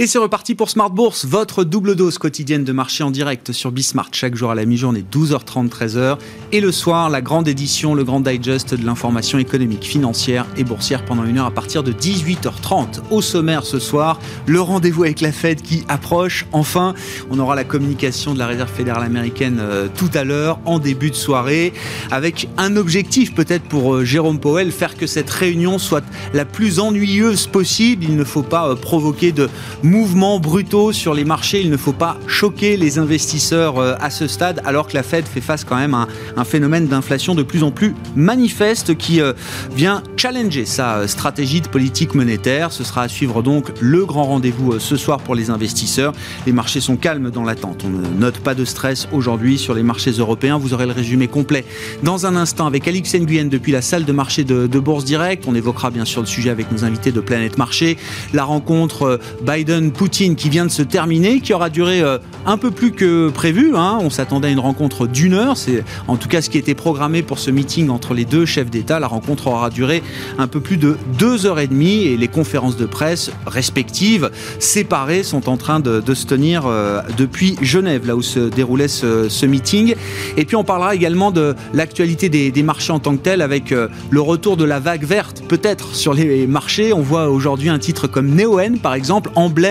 Et c'est reparti pour Smart Bourse, votre double dose quotidienne de marché en direct sur Bismart chaque jour à la mi-journée 12h30 13h et le soir la grande édition, le grand digest de l'information économique, financière et boursière pendant une heure à partir de 18h30. Au sommaire ce soir, le rendez-vous avec la Fed qui approche. Enfin, on aura la communication de la Réserve fédérale américaine euh, tout à l'heure en début de soirée avec un objectif peut-être pour euh, Jérôme Powell, faire que cette réunion soit la plus ennuyeuse possible. Il ne faut pas euh, provoquer de mouvements brutaux sur les marchés. Il ne faut pas choquer les investisseurs euh, à ce stade, alors que la Fed fait face quand même à un, phénomène d'inflation de plus en plus manifeste qui euh, vient challenger sa euh, stratégie de politique monétaire. Ce sera à suivre donc le grand rendez-vous ce soir pour les investisseurs. Les marchés sont calmes dans l'attente. On ne note pas de stress aujourd'hui sur les marchés européens. Vous aurez le résumé complet dans un instant avec Alix Nguyen depuis la salle de marché de, Bourse Direct. On évoquera bien sûr le sujet avec nos invités de Planète Marché. La rencontre Biden Poutine qui vient de se terminer, qui aura duré euh, un peu plus que prévu. Hein. On s'attendait à une rencontre d'une heure. C'est en tout cas ce qui était programmé pour ce meeting entre les deux chefs d'État. La rencontre aura duré un peu plus de deux heures et demie et les conférences de presse respectives, séparées, sont en train de, se tenir euh, depuis Genève, là où se déroulait ce, meeting. Et puis on parlera également de l'actualité des, marchés en tant que tel avec euh, le retour de la vague verte, peut-être sur les marchés. On voit aujourd'hui un titre comme Neoen, par exemple, emblème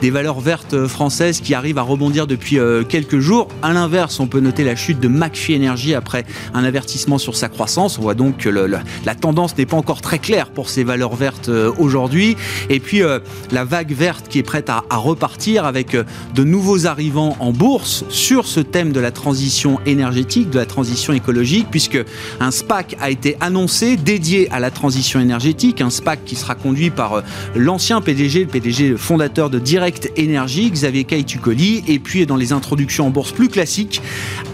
des valeurs vertes françaises qui arrivent à rebondir depuis euh, quelques jours. À l'inverse, on peut noter la chute de McPhee Energy après un avertissement sur sa croissance. On voit donc que la tendance n'est pas encore très claire pour ces valeurs vertes euh, aujourd'hui. Et puis euh, la vague verte qui est prête à, repartir avec de nouveaux arrivants en bourse sur ce thème de la transition énergétique, de la transition écologique, puisque un SPAC a été annoncé dédié à la transition énergétique, un SPAC qui sera conduit par l'ancien PDG, le PDG fondateur de Direct Énergie, Xavier Caïtucoli, et puis dans les introductions en bourse plus classiques,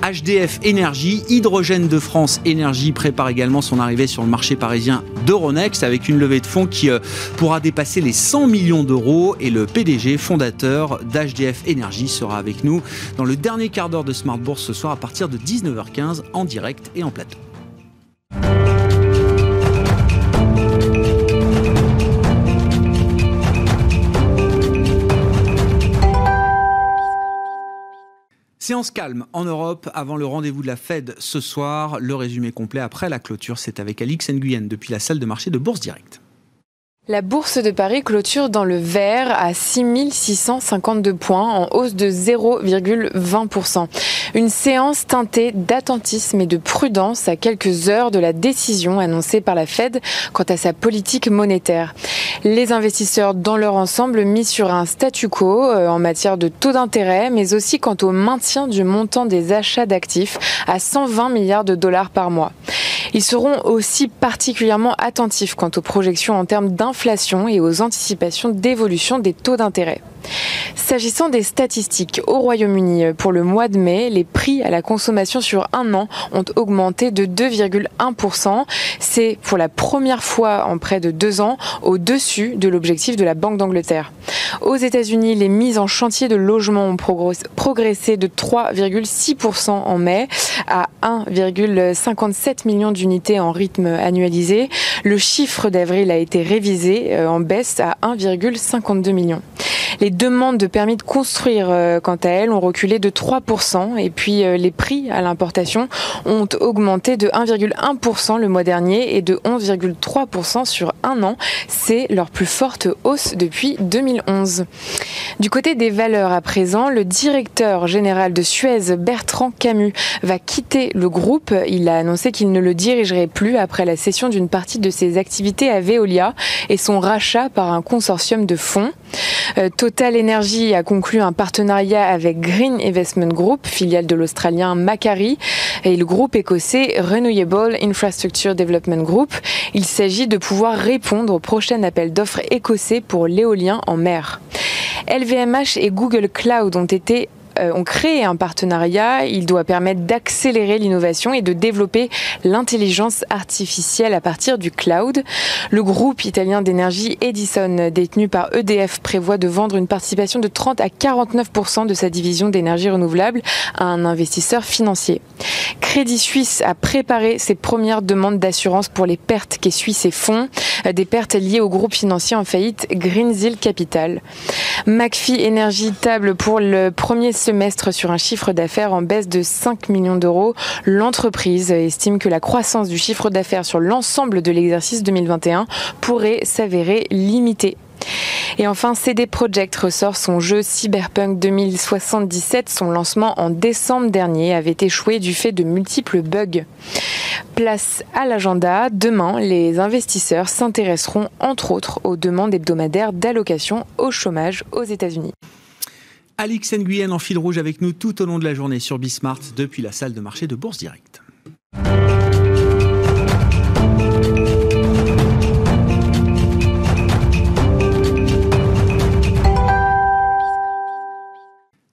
HDF Énergie, Hydrogène de France Énergie prépare également son arrivée sur le marché parisien d'Euronext avec une levée de fonds qui euh, pourra dépasser les 100 millions d'euros et le PDG fondateur d'HDF Énergie sera avec nous dans le dernier quart d'heure de Smart Bourse ce soir à partir de 19h15 en direct et en plateau. Séance calme en Europe avant le rendez-vous de la Fed ce soir. Le résumé complet après la clôture, c'est avec Alix Nguyen depuis la salle de marché de Bourse Directe. La bourse de Paris clôture dans le vert à 6652 points, en hausse de 0,20%. Une séance teintée d'attentisme et de prudence à quelques heures de la décision annoncée par la Fed quant à sa politique monétaire. Les investisseurs dans leur ensemble mis sur un statu quo euh, en matière de taux d'intérêt, mais aussi quant au maintien du montant des achats d'actifs à 120 milliards de dollars par mois. Ils seront aussi particulièrement attentifs quant aux projections en termes d'inflation et aux anticipations d'évolution des taux d'intérêt. S'agissant des statistiques, au Royaume-Uni, pour le mois de mai, les prix à la consommation sur un an ont augmenté de 2,1%. C'est pour la première fois en près de deux ans au-dessus de l'objectif de la Banque d'Angleterre. Aux États-Unis, les mises en chantier de logements ont progressé de 3,6% en mai à 1,57 million d'unités en rythme annualisé. Le chiffre d'avril a été révisé euh, en baisse à 1,52 million. Demandes de permis de construire, euh, quant à elles, ont reculé de 3%. Et puis euh, les prix à l'importation ont augmenté de 1,1% le mois dernier et de 11,3% sur un an. C'est leur plus forte hausse depuis 2011. Du côté des valeurs à présent, le directeur général de Suez, Bertrand Camus, va quitter le groupe. Il a annoncé qu'il ne le dirigerait plus après la cession d'une partie de ses activités à Veolia et son rachat par un consortium de fonds. Euh, Total Energy a conclu un partenariat avec Green Investment Group, filiale de l'Australien Macquarie, et le groupe écossais Renewable Infrastructure Development Group. Il s'agit de pouvoir répondre au prochain appel d'offres écossais pour l'éolien en mer. LVMH et Google Cloud ont été ont créé un partenariat. Il doit permettre d'accélérer l'innovation et de développer l'intelligence artificielle à partir du cloud. Le groupe italien d'énergie Edison, détenu par EDF, prévoit de vendre une participation de 30 à 49% de sa division d'énergie renouvelable à un investisseur financier. Crédit Suisse a préparé ses premières demandes d'assurance pour les pertes qu'essuient ses fonds, euh, des pertes liées au groupe financier en faillite Greensill Capital. McPhee Energy table pour le premier sur un chiffre d'affaires en baisse de 5 millions d'euros. L'entreprise estime que la croissance du chiffre d'affaires sur l'ensemble de l'exercice 2021 pourrait s'avérer limitée. Et enfin, CD Projekt ressort son jeu Cyberpunk 2077. Son lancement en décembre dernier avait échoué du fait de multiples bugs. Place à l'agenda. Demain, les investisseurs s'intéresseront entre autres aux demandes hebdomadaires d'allocation au chômage aux États-Unis. Alix Nguyen en fil rouge avec nous tout au long de la journée sur Bismart depuis la salle de marché de Bourse Directe.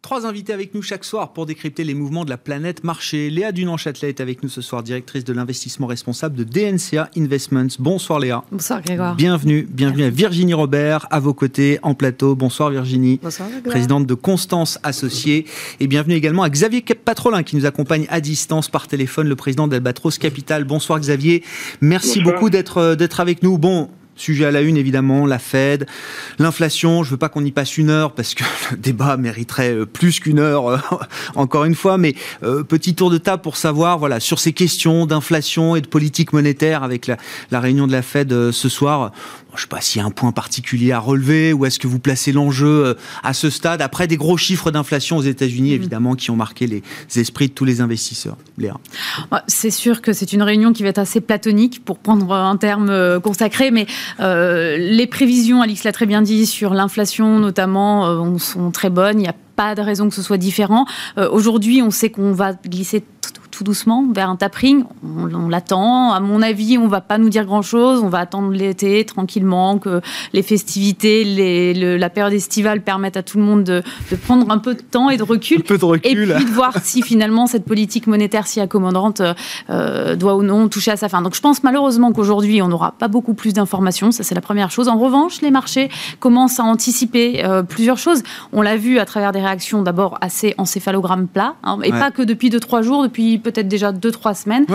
Trois invités avec nous chaque soir pour décrypter les mouvements de la planète marché. Léa Dunan-Châtelet est avec nous ce soir, directrice de l'investissement responsable de DNCA Investments. Bonsoir Léa. Bonsoir Grégoire. Bienvenue, bienvenue à Virginie Robert, à vos côtés en plateau. Bonsoir Virginie. Bonsoir Grégoire. Présidente de Constance Associée. Et bienvenue également à Xavier Patrolin qui nous accompagne à distance par téléphone, le président d'Albatros Capital. Bonsoir Xavier. Merci beaucoup d'être d'être avec nous. Bon, Sujet à la une, évidemment, la Fed, l'inflation. Je veux pas qu'on y passe une heure parce que le débat mériterait euh, plus qu'une heure, euh, encore une fois. Mais euh, petit tour de table pour savoir, voilà, sur ces questions d'inflation et de politique monétaire avec la, la réunion de la Fed ce soir je ne sais pas s'il y a un point particulier à relever, ou est-ce que vous placez l'enjeu euh, à ce stade, après des gros chiffres d'inflation aux États-Unis, mm. évidemment, qui ont marqué les esprits de tous les investisseurs Léa C'est sûr que c'est une réunion qui va être assez platonique, pour prendre un terme euh, consacré, mais euh, les prévisions, Alix l'a très bien dit, sur l'inflation notamment, sont très bonnes. Il n'y a pas de raison que ce soit différent. Aujourd'hui, on sait qu'on va glisser tout doucement vers un tapering. On, l'attend. À mon avis, on va pas nous dire grand-chose. On va attendre l'été tranquillement, que les festivités, les, la période estivale permettent à tout le monde de, prendre un peu de temps et de recul. Un peu de recul. Et puis de voir si finalement cette politique monétaire si accommodante euh, doit ou non toucher à sa fin. Donc je pense malheureusement qu'aujourd'hui, on n'aura pas beaucoup plus d'informations. Ça, c'est la première chose. En revanche, les marchés commencent à anticiper euh, plusieurs choses. On l'a vu à travers des réactions d'abord assez encéphalogramme plat, hein, et pas que depuis 2-3 jours, depuis peut-être déjà 2-3 semaines,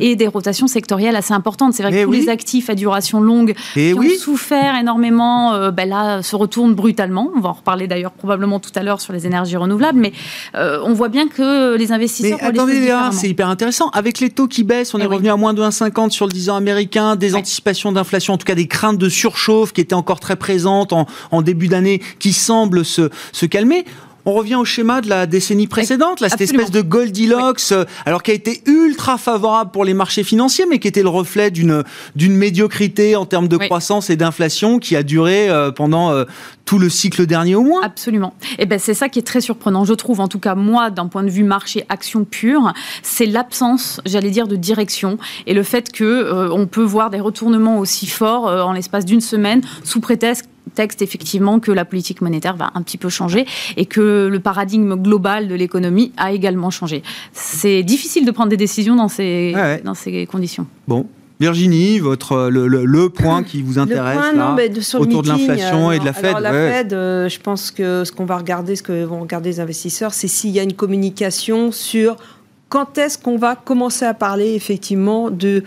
et des rotations sectorielles assez importantes. C'est vrai que eh tous les actifs à duration longue et eh qui ont souffert énormément, euh, ben là, se retournent brutalement. On va en reparler d'ailleurs probablement tout à l'heure sur les énergies renouvelables, mais euh, on voit bien que les investisseurs... Mais attendez, c'est hyper intéressant. Avec les taux qui baissent, on eh est revenu à moins de 1,50 sur le 10 ans américain, des anticipations d'inflation, en tout cas des craintes de surchauffe qui étaient encore très présentes en, en début d'année, qui semblent se, se calmer on revient au schéma de la décennie précédente, là, cette espèce de Goldilocks, euh, alors qui a été ultra favorable pour les marchés financiers, mais qui était le reflet d'une d'une médiocrité en termes de croissance et d'inflation qui a duré euh, pendant euh, tout le cycle dernier au moins. Absolument. Et eh ben c'est ça qui est très surprenant, je trouve. En tout cas, moi, d'un point de vue marché action pure, c'est l'absence, j'allais dire, de direction et le fait que on peut voir des retournements aussi forts en l'espace d'une semaine sous prétexte texte effectivement que la politique monétaire va un petit peu changer et que le paradigme global de l'économie a également changé. C'est difficile de prendre des décisions dans ces, dans ces conditions. Bon, Virginie, votre le, le, point qui vous intéresse là, autour de l'inflation et de la Fed. la Fed, euh, je pense que ce qu'on va regarder, ce que vont regarder les investisseurs, c'est s'il y a une communication sur quand est-ce qu'on va commencer à parler effectivement de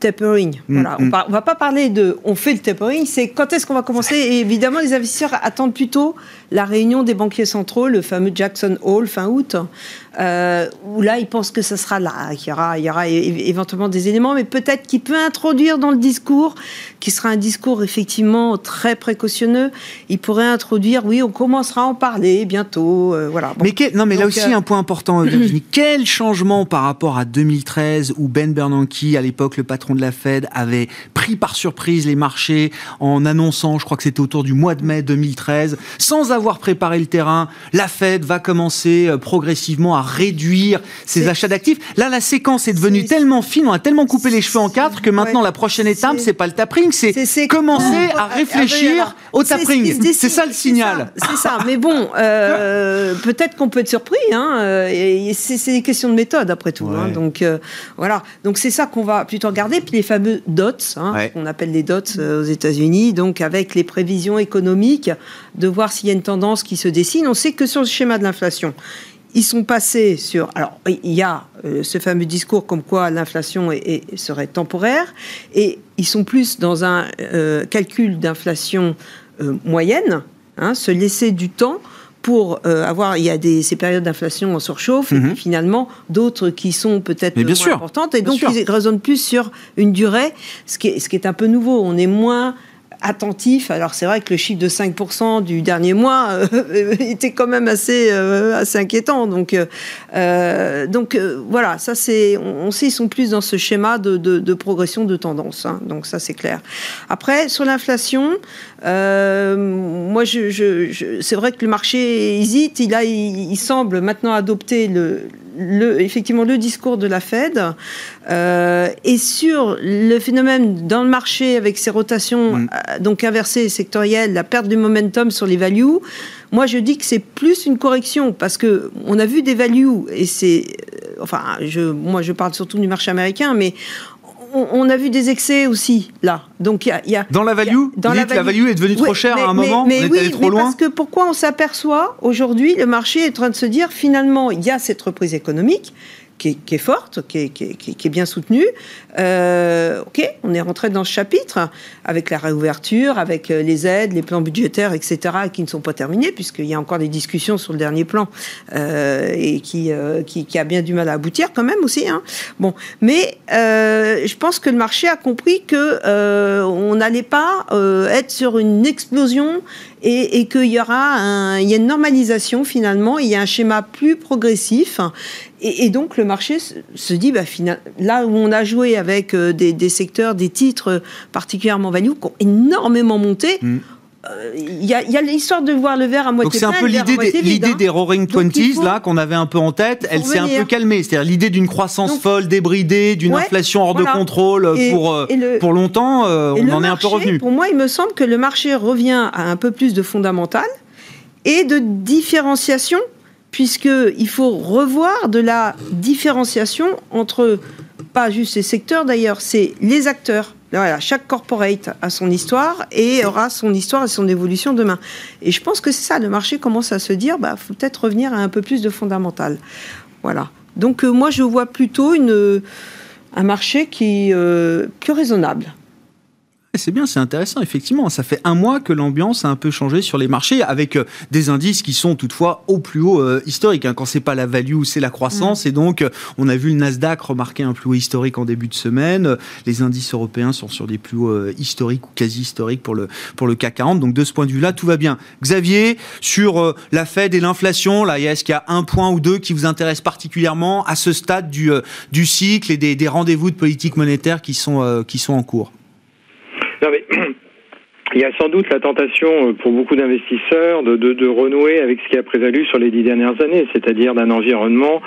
tapering. Mm, voilà. Mm. On ne va pas parler de on fait le tapering, c'est quand est-ce qu'on va commencer? Et évidemment, les investisseurs attendent plutôt la réunion des banquiers centraux, le fameux Jackson Hole fin août, euh, où là, ils pensent que ce sera là, qu'il y aura, il y aura éventuellement des éléments, mais peut-être qu'il peut introduire dans le discours, qui sera un discours effectivement très précautionneux, il pourrait introduire, oui, on commencera à en parler bientôt, euh, voilà. Mais non, mais là aussi euh, un point important, Virginie. Quel changement par rapport à 2013 où Ben Bernanke, à l'époque le patron patron de la Fed, avait pris par surprise les marchés en annonçant, je crois que c'était autour du mois de mai 2013, sans avoir préparé le terrain, la Fed va commencer euh, progressivement à réduire ses achats d'actifs. Là, la séquence est devenue tellement fine, on a tellement coupé les cheveux en quatre que maintenant la prochaine étape, c'est pas le tapering, c'est commencer à réfléchir au tapering. C'est ça le signal. C'est ça. Mais bon, euh, peut-être qu'on peut être surpris. Hein, euh, c'est des questions de méthode après tout. Hein, donc voilà. Donc c'est ça qu'on va plutôt regarder. Puis les fameux dots, hein, qu'on appelle les dots aux États-Unis, donc avec les prévisions économiques, de voir s'il y a une tendance qui se dessine. On sait que sur le schéma de l'inflation, ils sont passés sur. Alors, il y a euh, ce fameux discours comme quoi l'inflation serait temporaire, et ils sont plus dans un euh, calcul d'inflation euh, moyenne, hein, se laisser du temps pour avoir, il y a des, ces périodes d'inflation en surchauffe, et mhm. finalement d'autres qui sont peut-être moins importantes, et donc ils raisonnent plus sur une durée, ce qui, est, ce qui est un peu nouveau. On est moins attentif. Alors c'est vrai que le chiffre de 5% du dernier mois euh, était quand même assez, euh, assez inquiétant. Donc, euh, donc voilà, ça c'est, on, sait ils sont plus dans ce schéma de, progression de tendance. Hein. donc ça c'est clair. Après sur l'inflation, moi je, c'est vrai que le marché hésite. Il a, il semble maintenant adopter le, le, effectivement le discours de la Fed euh, et sur le phénomène dans le marché avec ses rotations mm. euh, donc inversées sectorielles, la perte de momentum sur les values. Moi, je dis que c'est plus une correction parce que on a vu des values et c'est, euh, enfin, je, moi, je parle surtout du marché américain, mais on, a vu des excès aussi là. Donc il y, a dans la value, dans la, value est devenue trop chère à un moment, mais, on oui, trop loin. Parce que pourquoi on s'aperçoit aujourd'hui, le marché est en train de se dire finalement il y a cette reprise économique qui est, forte, qui est, qui, est, bien soutenue. Euh, ok, on est rentré dans ce chapitre avec la réouverture, avec euh, les aides, les plans budgétaires, etc., qui ne sont pas terminés, puisqu'il y a encore des discussions sur le dernier plan euh, et qui, qui, a bien du mal à aboutir quand même aussi. Hein. Bon, mais je pense que le marché a compris que on n'allait pas être sur une explosion et, et qu'il y aura un, il y a une normalisation finalement, il y a un schéma plus progressif et, donc le marché se dit, bah, là où on a joué avec euh, des, secteurs, des titres particulièrement value qui ont énormément monté. Mm. Euh, il y a, l'histoire de voir le verre à moitié plein. Donc c'est un peu l'idée des, hein. des Roaring Twenties là qu'on avait un peu en tête. Elle s'est un peu calmée. C'est-à-dire l'idée d'une croissance folle, débridée, d'une inflation hors de contrôle pour euh, pour longtemps. on en est un peu revenu. Pour moi, il me semble que le marché revient à un peu plus de fondamental et de différenciation puisqu'il faut revoir de la différenciation entre, pas juste les secteurs d'ailleurs, c'est les acteurs. Voilà, chaque corporate a son histoire et aura son histoire et son évolution demain. Et je pense que c'est ça, le marché commence à se dire, bah, faut peut-être revenir à un peu plus de fondamental. Voilà. Donc euh, moi, je vois plutôt une, un marché qui est euh, plus raisonnable. C'est bien, c'est intéressant, effectivement. Ça fait un mois que l'ambiance a un peu changé sur les marchés, avec euh, des indices qui sont toutefois au plus haut euh, historique. Hein. Quand c'est pas la value, c'est la croissance. Mm. Et donc, euh, on a vu le Nasdaq remarquer un plus haut historique en début de semaine. Les indices européens sont sur des plus hauts historiques ou quasi historiques pour le, pour le CAC 40. Donc, de ce point de vue-là, tout va bien. Xavier, sur la Fed et l'inflation, là, est-ce qu'il y a un point ou deux qui vous intéressent particulièrement à ce stade du, du cycle et des, des rendez-vous de politique monétaire qui sont, qui sont en cours? Non il y a sans doute la tentation euh, pour beaucoup d'investisseurs de, de, de, renouer avec ce qui a prévalu sur les dix dernières années, c'est-à-dire d'un environnement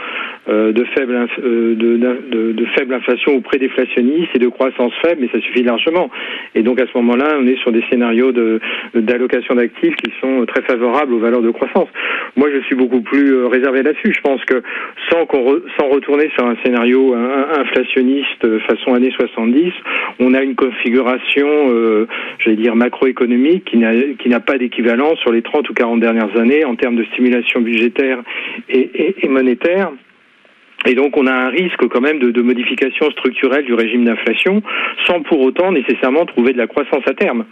euh, de, faible, euh, de, de, faible inflation ou pré-déflationniste et de croissance faible, mais ça suffit largement. Et donc à ce moment-là, on est sur des scénarios d'allocation d'actifs qui sont très favorables aux valeurs de croissance. Moi, je suis beaucoup plus réservé là-dessus. Je pense que sans, qu'on sans retourner sur un scénario inflationniste façon années 70, on a une configuration, euh, j'allais dire, macroéconomique qui n'a pas d'équivalent sur les 30 ou 40 dernières années en termes de stimulation budgétaire et, et monétaire. Et donc on a un risque quand même de, de modification structurelle du régime d'inflation sans pour autant nécessairement trouver de la croissance à terme.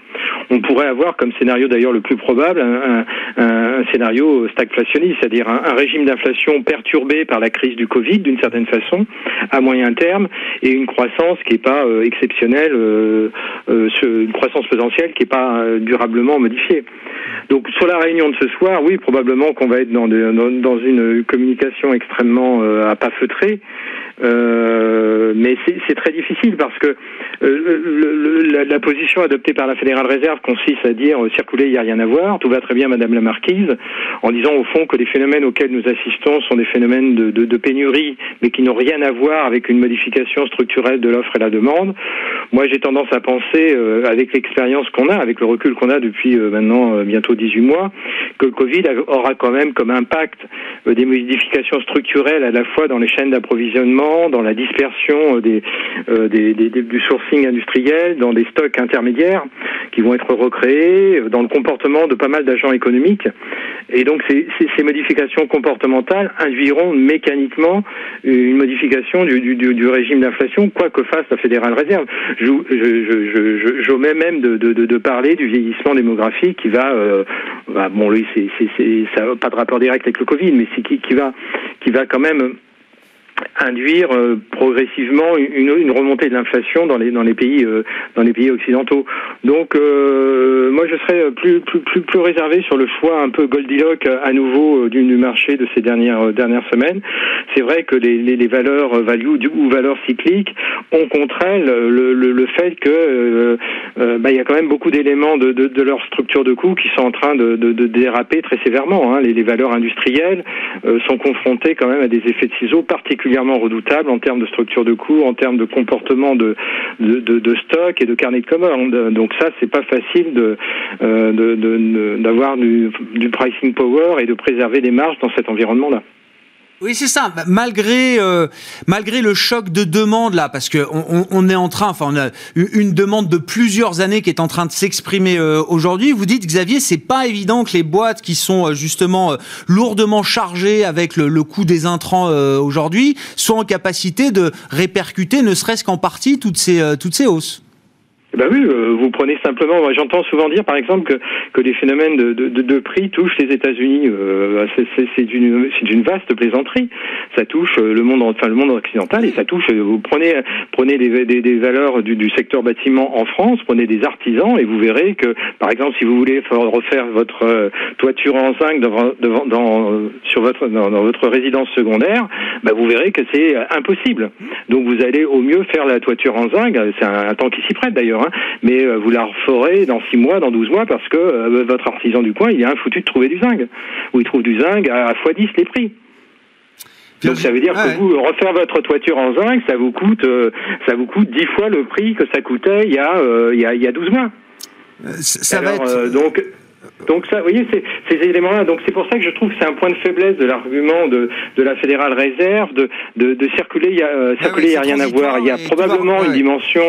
On pourrait avoir comme scénario d'ailleurs le plus probable un, un, un scénario stagflationniste, c'est-à-dire un, régime d'inflation perturbé par la crise du Covid d'une certaine façon à moyen terme et une croissance qui n'est pas euh, exceptionnelle, euh, euh, une croissance potentielle qui n'est pas euh, durablement modifiée. Donc sur la réunion de ce soir, oui, probablement qu'on va être dans, de, dans, dans, une communication extrêmement à pas feutré. Euh, mais c'est très difficile parce que euh, le, la, position adoptée par la Fédérale Réserve consiste à dire euh, circuler, il n'y a rien à voir, tout va très bien, Madame la Marquise, en disant au fond que les phénomènes auxquels nous assistons sont des phénomènes de, de, de pénurie, mais qui n'ont rien à voir avec une modification structurelle de l'offre et la demande. Moi, j'ai tendance à penser, euh, avec l'expérience qu'on a, avec le recul qu'on a depuis maintenant bientôt 18 mois, que le Covid aura quand même comme impact des modifications structurelles à la fois dans les chaînes d'approvisionnement, dans la dispersion des, des, des, du sourcing industriel, dans des stocks intermédiaires qui vont être recréés, dans le comportement de pas mal d'agents économiques. Et donc ces, modifications comportementales induiront mécaniquement une modification du, régime d'inflation, quoi que fasse la Fédérale Réserve. J'omets je, même de, parler du vieillissement démographique qui va, euh, bon lui ça n'a pas de rapport direct avec le Covid, mais c'est qui va qui va quand même induire euh, progressivement une, remontée de l'inflation dans les dans les pays euh, dans les pays occidentaux. Donc euh, moi je serais plus, plus plus plus réservé sur le choix un peu Goldilocks à nouveau du, marché de ces dernières dernières semaines. C'est vrai que les, les, valeurs value ou valeurs cycliques ont contre elles le, le, le fait que bah, il y a quand même beaucoup d'éléments de, de, leur structure de coûts qui sont en train de, de, de déraper très sévèrement. Hein. Les, les, valeurs industrielles sont confrontées quand même à des effets de ciseaux particuliers redoutable en termes de structure de coûts, en termes de comportement de, stock et de carnet de commandes. Donc ça, c'est pas facile euh, d'avoir du, du pricing power et de préserver des marges dans cet environnement-là. Oui, c'est ça. Malgré euh, malgré le choc de demande là, parce que on, on, est en train, enfin, on a une demande de plusieurs années qui est en train de s'exprimer euh, aujourd'hui. Vous dites, Xavier, c'est pas évident que les boîtes qui sont euh, justement lourdement chargées avec le, le coût des intrants aujourd'hui soient en capacité de répercuter, ne serait-ce qu'en partie, toutes ces toutes ces hausses. Ben oui, euh, vous prenez simplement. J'entends souvent dire, par exemple, que, que les phénomènes de, de, de prix touchent les États-Unis. Euh, c'est d'une une vaste plaisanterie. Ça touche euh, le monde, enfin le monde occidental, et ça touche. Euh, vous prenez prenez des, des, des valeurs du, du, secteur bâtiment en France, prenez des artisans, et vous verrez que, par exemple, si vous voulez refaire votre toiture en zinc devant, devant, dans, sur votre dans, dans, votre résidence secondaire, ben vous verrez que c'est impossible. Donc vous allez au mieux faire la toiture en zinc. C'est un, un temps qui s'y prête d'ailleurs Hein. mais euh, vous la referez dans 6 mois, dans 12 mois, parce que euh, votre artisan du coin, il est un foutu de trouver du zinc. Ou il trouve du zinc à x10 les prix. Donc ça veut dire que vous refaire votre toiture en zinc, ça vous coûte euh, ça vous coûte 10 fois le prix que ça coûtait il y a il, y a, il y a 12 mois. ça va être... donc donc ça, vous voyez, ces éléments-là. Donc c'est pour ça que je trouve que c'est un point de faiblesse de l'argument de, de la fédérale réserve de, de, de circuler. Il y a, circuler, il y a rien à voir. Il y a probablement une dimension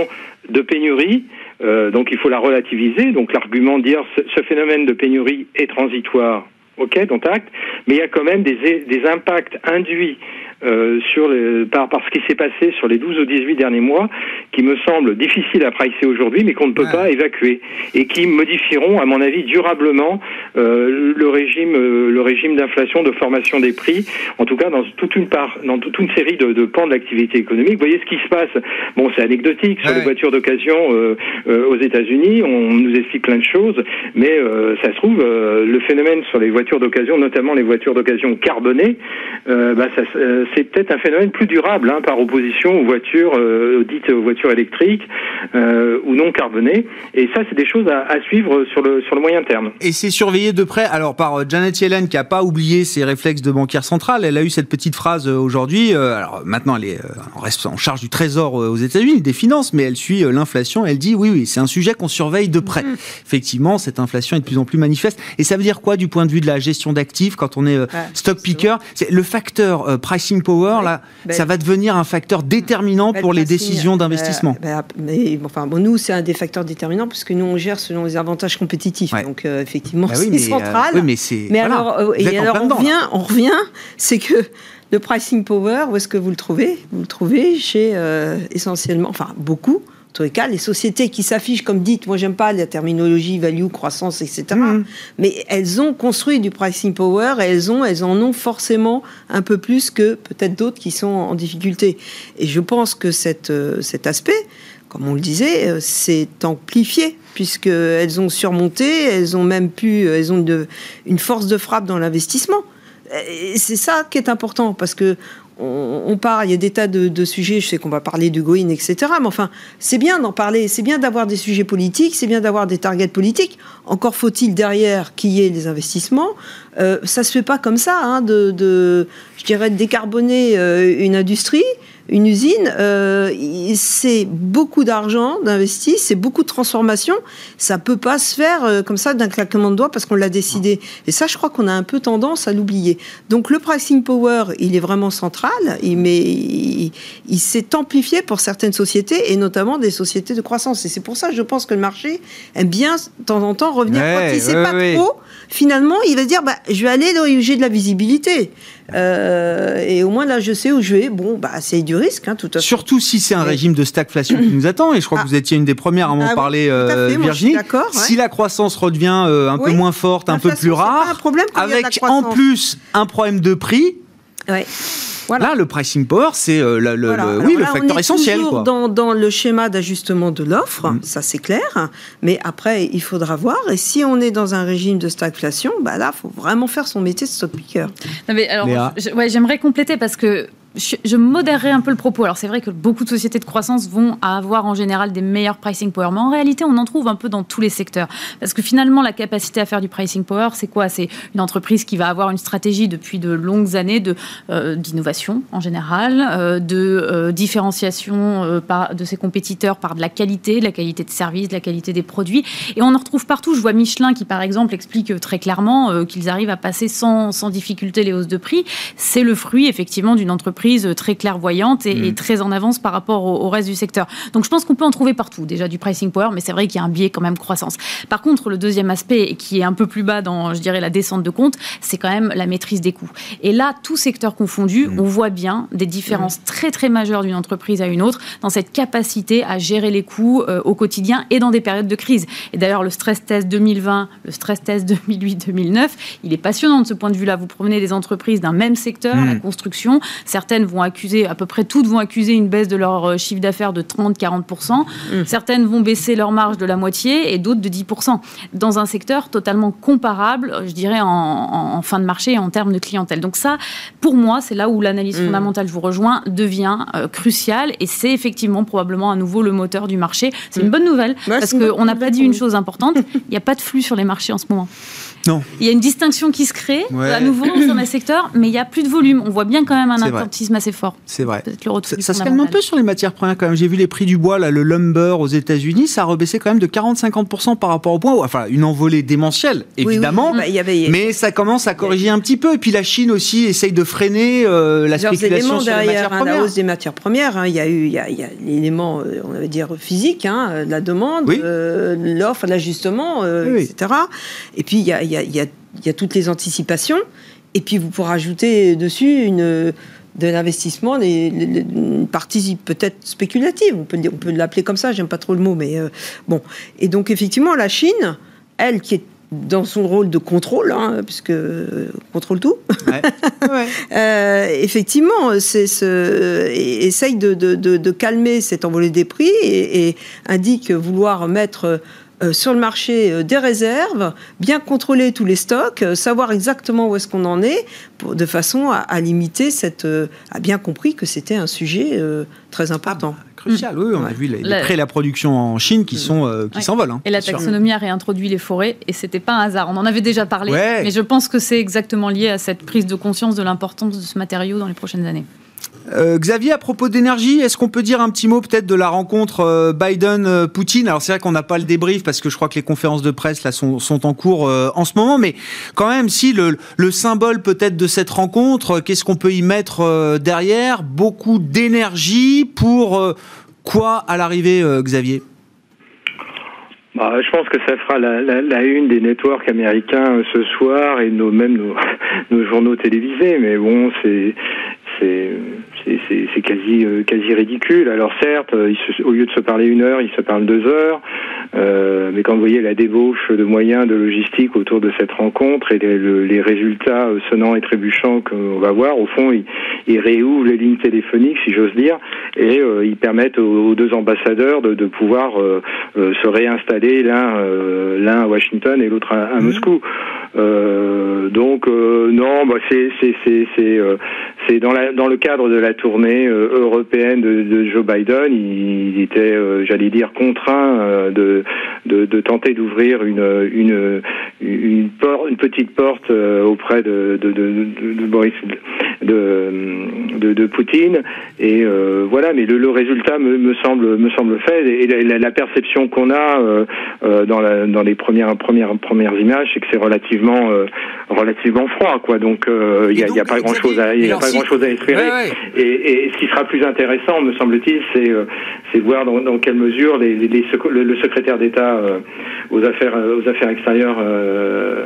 de pénurie. Euh, donc il faut la relativiser. Donc l'argument de dire ce, ce phénomène de pénurie est transitoire, ok, contact, mais il y a quand même des, des impacts induits euh, sur les, par, par ce qui s'est passé sur les 12 ou 18 derniers mois, qui me semble difficile à pricer aujourd'hui, mais qu'on ne peut pas évacuer, et qui modifieront, à mon avis, durablement euh, le régime, euh, le régime d'inflation, de formation des prix, en tout cas dans toute une part, dans toute une série de, de pans de l'activité économique. Vous voyez ce qui se passe. Bon, c'est anecdotique sur les voitures d'occasion euh, euh, aux États-Unis. On nous explique plein de choses, mais ça se trouve le phénomène sur les voitures d'occasion, notamment les voitures d'occasion carbonées, bah, ça, c'est peut-être un phénomène plus durable hein, par opposition aux voitures euh, dites aux voitures électriques euh, ou non carbonées. Et ça, c'est des choses à, à, suivre sur le sur le moyen terme. Et c'est surveillé de près. Alors par euh, Janet Yellen qui a pas oublié ses réflexes de banquière centrale, elle a eu cette petite phrase euh, aujourd'hui. alors maintenant, elle est en, en charge du Trésor aux États-Unis, des finances, mais elle suit l'inflation. Elle dit oui, oui, c'est un sujet qu'on surveille de près. Mmh. Effectivement, cette inflation est de plus en plus manifeste. Et ça veut dire quoi du point de vue de la gestion d'actifs quand on est stock picker? C'est le facteur pricing power, là, ben, ça va devenir un facteur déterminant pour les décisions d'investissement. Ben, mais, enfin, bon, nous, c'est un des facteurs déterminants puisque nous, on gère selon les avantages compétitifs. Donc, euh, effectivement, c'est central. Euh, oui, mais alors, euh, et alors on, revient, on revient, c'est que le pricing power, où est-ce que vous le trouvez? Vous le trouvez chez essentiellement, enfin beaucoup, tous les cas, les sociétés qui s'affichent comme dites, moi j'aime pas la terminologie value, croissance, etc. Mm. Mais elles ont construit du pricing power et elles ont, elles en ont forcément un peu plus que peut-être d'autres qui sont en difficulté. Et je pense que cette, euh, cet aspect, comme on le disait, euh, s'est amplifié puisqu'elles ont surmonté, elles ont même pu, elles ont de, une force de frappe dans l'investissement. C'est ça qui est important parce que on, part, il y a des tas de, sujets, je sais qu'on va parler du Green, etc. Mais enfin, c'est bien d'en parler, c'est bien d'avoir des sujets politiques, c'est bien d'avoir des targets politiques. Encore faut-il derrière qu'il y ait des investissements. Euh, ça se fait pas comme ça, hein, de, je dirais, de décarboner euh, une industrie une usine, euh, c'est beaucoup d'argent d'investi, c'est beaucoup de transformation. Ça peut pas se faire euh, comme ça d'un claquement de doigts parce qu'on l'a décidé. Et ça, je crois qu'on a un peu tendance à l'oublier. Donc le pricing power, il est vraiment central, mais il, s'est amplifié pour certaines sociétés et notamment des sociétés de croissance. Et c'est pour ça, que je pense que le marché aime bien de temps en temps revenir quand il sait pas trop. Finalement, il va se dire, bah, je vais aller là où j'ai de la visibilité. Euh, et au moins là, je sais où je vais. Bon, bah, c'est du risque, hein, tout à fait. Surtout si c'est un régime de stagflation qui nous attend. Et je crois que ah. vous étiez une des premières à m'en ah parler, euh, Virginie. Si la croissance redevient euh, un peu moins forte, un peu plus rare, un problème avec en plus un problème de prix. Ouais. Là, le pricing power, c'est euh, le, oui, le facteur on est essentiel. Toujours Dans, dans, le schéma d'ajustement de l'offre, mm. ça c'est clair. Mais après, il faudra voir. Et si on est dans un régime de stagflation, bah là, il faut vraiment faire son métier de stock picker. alors, j'aimerais compléter parce que je, modérerai un peu le propos. Alors c'est vrai que beaucoup de sociétés de croissance vont avoir en général des meilleurs pricing power, mais en réalité on en trouve un peu dans tous les secteurs. Parce que finalement la capacité à faire du pricing power, c'est quoi? C'est une entreprise qui va avoir une stratégie depuis de longues années euh, d'innovation en général, euh, de euh, différenciation de ses compétiteurs par de la qualité, de la qualité de service, de la qualité des produits. Et on en retrouve partout. Je vois Michelin qui par exemple explique très clairement qu'ils arrivent à passer sans, sans difficulté les hausses de prix. C'est le fruit effectivement d'une entreprise très clairvoyante et, mm. très en avance par rapport au, reste du secteur. Donc je pense qu'on peut en trouver partout, déjà du pricing power, mais c'est vrai qu'il y a un biais quand même croissance. Par contre, le deuxième aspect, qui est un peu plus bas dans, je dirais, la descente de compte, c'est quand même la maîtrise des coûts. Et là, tout secteur confondu, mm. on voit bien des différences mm. très très majeures d'une entreprise à une autre dans cette capacité à gérer les coûts euh, au quotidien et dans des périodes de crise. Et d'ailleurs, le stress test 2020, le stress test 2008-2009, il est passionnant de ce point de vue-là. Vous promenez des entreprises d'un même secteur, la construction, certaines vont accuser, à peu près toutes vont accuser une baisse de leur euh, chiffre d'affaires de 30-40%. Mmh. Certaines vont baisser leur marge de la moitié et d'autres de 10%. Dans un secteur totalement comparable, je dirais, en, fin de marché en termes de clientèle. Donc ça, pour moi, c'est là où l'analyse mmh. fondamentale, je vous rejoins, devient euh, cruciale et c'est effectivement probablement à nouveau le moteur du marché. C'est une mmh. bonne nouvelle parce qu'on n'a pas dit une chose importante, il n'y a pas de flux sur les marchés en ce moment. Non. Il y a une distinction qui se crée à nouveau dans un secteur, mais il n'y a plus de volume. On voit bien quand même un attentisme assez fort. C'est vrai. ça, se calme un peu sur les matières premières quand même. J'ai vu les prix du bois, là, le lumber aux États-Unis, ça a rebaissé quand même de 40-50% par rapport au bois. Enfin, une envolée démentielle, évidemment. Bah, mais ça commence à corriger un petit peu. Et puis la Chine aussi essaye de freiner euh, la spéculation sur les matières premières. la hausse des matières premières, hein. il y a eu il y a, l'élément, euh, on va dire, physique, hein, la demande, euh, l'offre, l'ajustement, etc. Et puis il y a il y a, toutes les anticipations. Et puis vous pourrez ajouter dessus une de l'investissement, une partie peut-être spéculative, on peut, on peut l'appeler comme ça, j'aime pas trop le mot, mais euh, bon. Et donc effectivement, la Chine, elle qui est dans son rôle de contrôle, hein, puisque euh, contrôle tout, euh, effectivement, c'est ce, essaye de, calmer cette envolée des prix et, et indique vouloir mettre euh, sur le marché euh, des réserves, bien contrôler tous les stocks, euh, savoir exactement où est-ce qu'on en est, pour, de façon à, limiter cette. a bien compris que c'était un sujet très important. Ah, crucial, oui, on a vu les, prêts et la production en Chine qui sont qui s'envolent. Hein, et la taxonomie a réintroduit les forêts et c'était pas un hasard. On en avait déjà parlé, mais je pense que c'est exactement lié à cette prise de conscience de l'importance de ce matériau dans les prochaines années. Euh, Xavier, à propos d'énergie, est-ce qu'on peut dire un petit mot peut-être de la rencontre euh, Biden-Poutine? Alors c'est vrai qu'on n'a pas le débrief parce que je crois que les conférences de presse sont, en cours euh, en ce moment, mais quand même, si le, le symbole peut-être de cette rencontre, qu'est-ce qu'on peut y mettre derrière? Beaucoup d'énergie pour quoi à l'arrivée, Xavier? Bah, je pense que ça fera la, une des networks américains ce soir et nos, même nos, nos journaux télévisés. Mais bon, c'est c'est quasi euh, quasi ridicule. Alors certes, euh, au lieu de se parler une heure, ils se parlent deux heures. Euh, mais quand vous voyez la débauche de moyens, de logistique autour de cette rencontre et les, résultats sonnants et trébuchants qu'on va voir, au fond, ils, ils, réouvrent les lignes téléphoniques, si j'ose dire, et ils permettent aux, deux ambassadeurs de, de pouvoir se réinstaller l'un l'un à Washington et l'autre à, mmh. Moscou. donc non, bah, c'est c'est c'est dans, dans le cadre de la tournée européenne de, Joe Biden, il, était, j'allais dire, contraint de, de, tenter d'ouvrir une, une, une, une petite porte auprès de, de, de, Boris de, de, Poutine. Et voilà, mais le, le résultat me, me, semble me semble fait. Et la, la perception qu'on a dans, la, dans les premières premières premières images, c'est que c'est relativement relativement froid, quoi. Donc il n'y a, a, pas grand chose à y a pas grand chose à espérer. Et, et, ce qui sera plus intéressant, me semble-t-il, c'est c'est voir dans, dans, quelle mesure les, les, le, secrétaire d'État aux affaires aux affaires extérieures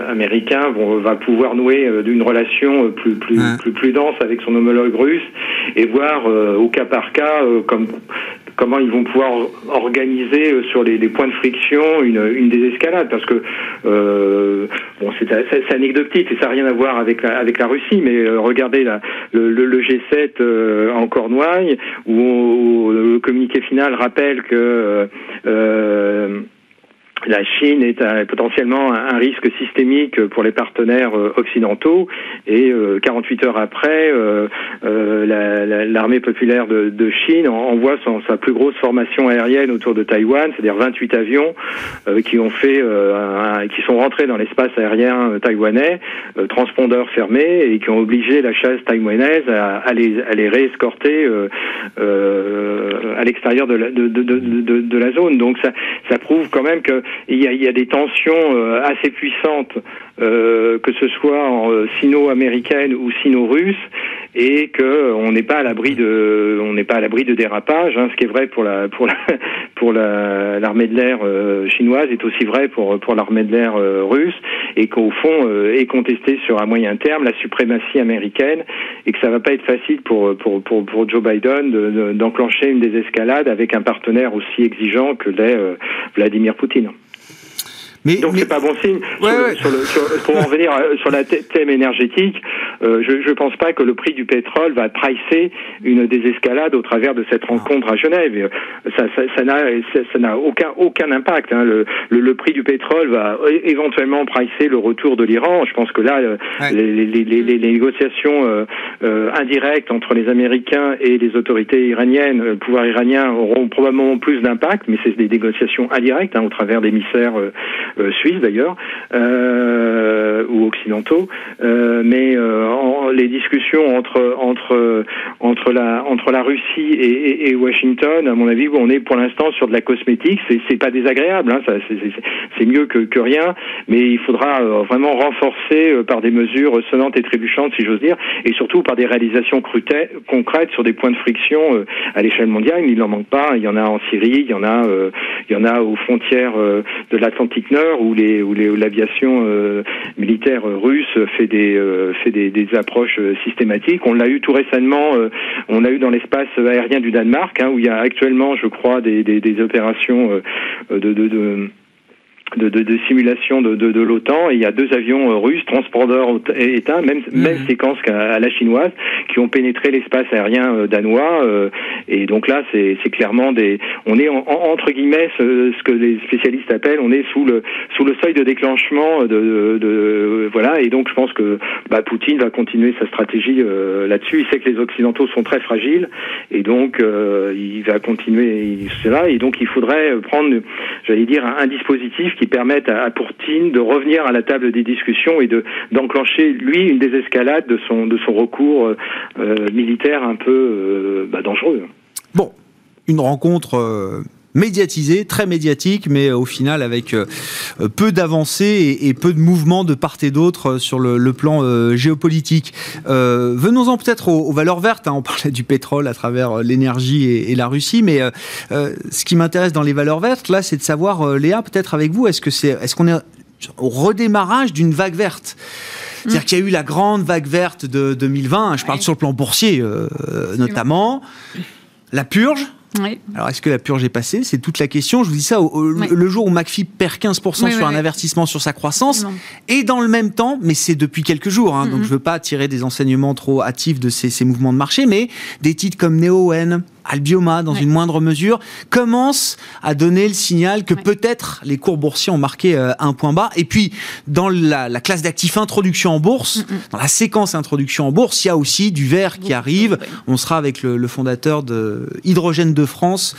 américain vont, va pouvoir nouer une relation plus plus, plus plus dense avec son homologue russe et voir au cas par cas comme comment ils vont pouvoir organiser euh, sur les, points de friction une, une désescalade parce que euh, bon c'est anecdotique et ça n'a rien à voir avec la, avec la Russie mais euh, regardez la, le, le, G7 euh, en Cornouailles où, le communiqué final rappelle que la Chine est potentiellement un, risque systémique pour les partenaires euh, occidentaux et 48 euh, heures après, euh, l'armée populaire de, Chine envoie sa plus grosse formation aérienne autour de Taïwan, c'est-à-dire 28 avions qui ont fait, qui sont rentrés dans l'espace aérien taïwanais, transpondeurs fermés et qui ont obligé la chasse taïwanaise à, les, à les réescorter à l'extérieur de la, de, de, la zone. Donc ça prouve quand même que il y a, des tensions euh, assez puissantes, euh, que ce soit en euh, sino-américaine ou sino-russe, et que on n'est pas à l'abri de, on n'est pas à l'abri de dérapage. Hein, ce qui est vrai pour la pour la pour la l'armée de l'air chinoise est aussi vrai pour pour l'armée de l'air russe, et qu'au fond est contesté sur un moyen terme la suprématie américaine, et que ça va pas être facile pour pour pour, pour Joe Biden d'enclencher une désescalade avec un partenaire aussi exigeant que l'est Vladimir Poutine. Mais, Donc c'est pas bon signe. sur, Le, pour en revenir euh, sur la thème énergétique, euh, je ne pense pas que le prix du pétrole va pricer une désescalade au travers de cette rencontre à Genève. Ça, ça, n'a ça, n'a aucun aucun impact. Hein. Le, le, prix du pétrole va éventuellement pricer le retour de l'Iran. Je pense que là, euh, les, les, les, les, négociations euh, indirectes entre les Américains et les autorités iraniennes, le pouvoir iranien, auront probablement plus d'impact, mais c'est des négociations indirectes hein, au travers d'émissaires euh, suisses d'ailleurs euh, ou occidentaux, euh, mais en, les discussions entre entre entre la entre la Russie et, et, Washington, à mon avis, on est pour l'instant sur de la cosmétique. C'est c'est pas désagréable, hein, c'est mieux que, que rien, mais il faudra vraiment renforcer par des mesures sonnantes et trébuchantes, si j'ose dire, et surtout par des réalisations concrètes sur des points de friction à l'échelle mondiale. Il n'en manque pas. Il y en a en Syrie, il y en a il y en a aux frontières de l'Atlantique Nord où les où l'aviation euh, militaire russe fait des euh, fait des, des, approches euh, systématiques. On l'a eu tout récemment, on l'a eu dans l'espace aérien du Danemark, hein, où il y a actuellement, je crois, des, des, des opérations de, de, de de, de, de, simulation de, de, de l'OTAN. Il y a deux avions euh, russes, transporteurs éteints, même, mmh. même séquence qu'à la chinoise, qui ont pénétré l'espace aérien euh, danois. Euh, et donc là, c'est clairement des. On est en, entre guillemets ce, ce, que les spécialistes appellent, on est sous le sous le seuil de déclenchement de, de, voilà. Et donc je pense que bah, Poutine va continuer sa stratégie là-dessus. Il sait que les occidentaux sont très fragiles, et donc il va continuer cela. Et donc il faudrait prendre, j'allais dire, un dispositif qui permettent à, Poutine de revenir à la table des discussions et de d'enclencher lui une désescalade de son de son recours euh, euh, militaire un peu euh, bah, dangereux. Bon, une rencontre médiatisé, très médiatique, mais au final avec peu d'avancées et, peu de mouvements de part et d'autre sur le, plan géopolitique. Venons-en peut-être aux, valeurs vertes. Hein. On parlait du pétrole à travers l'énergie et, la Russie, mais ce qui m'intéresse dans les valeurs vertes, là, c'est de savoir, Léa, peut-être avec vous, est-ce que c'est, est-ce qu'on est au redémarrage d'une vague verte? C'est-à-dire qu'il y a eu la grande vague verte de 2020, je parle sur le plan boursier notamment, la purge, alors, est-ce que la purge est passée? C'est toute la question. Je vous dis ça le jour où McPhee perd 15% sur un avertissement sur sa croissance, et dans le même temps, mais c'est depuis quelques jours, hein, donc je ne veux pas tirer des enseignements trop hâtifs de ces, mouvements de marché, mais des titres comme NeoN, Albioma dans une moindre mesure, commencent à donner le signal que peut-être les cours boursiers ont marqué un point bas. Et puis, dans la, classe d'actifs introduction en bourse, dans la séquence introduction en bourse, il y a aussi du vert qui arrive. On sera avec le, fondateur de Hydrogène de France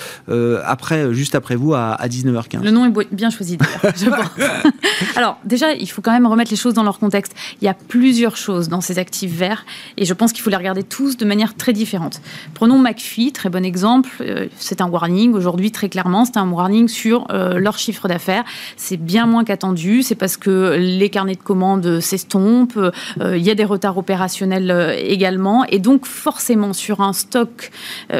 après, juste après vous à, 19h15. Le nom est bien choisi je pense. Alors, déjà, il faut quand même remettre les choses dans leur contexte. Il y a plusieurs choses dans ces actifs verts et je pense qu'il faut les regarder tous de manière très différente. Prenons McPhee, très exemple. Euh, c'est un warning aujourd'hui, très clairement. C'est un warning sur euh, leur chiffre d'affaires. C'est bien moins qu'attendu. C'est parce que les carnets de commandes s'estompent. Euh, il y a des retards opérationnels également. Et donc, forcément, sur un stock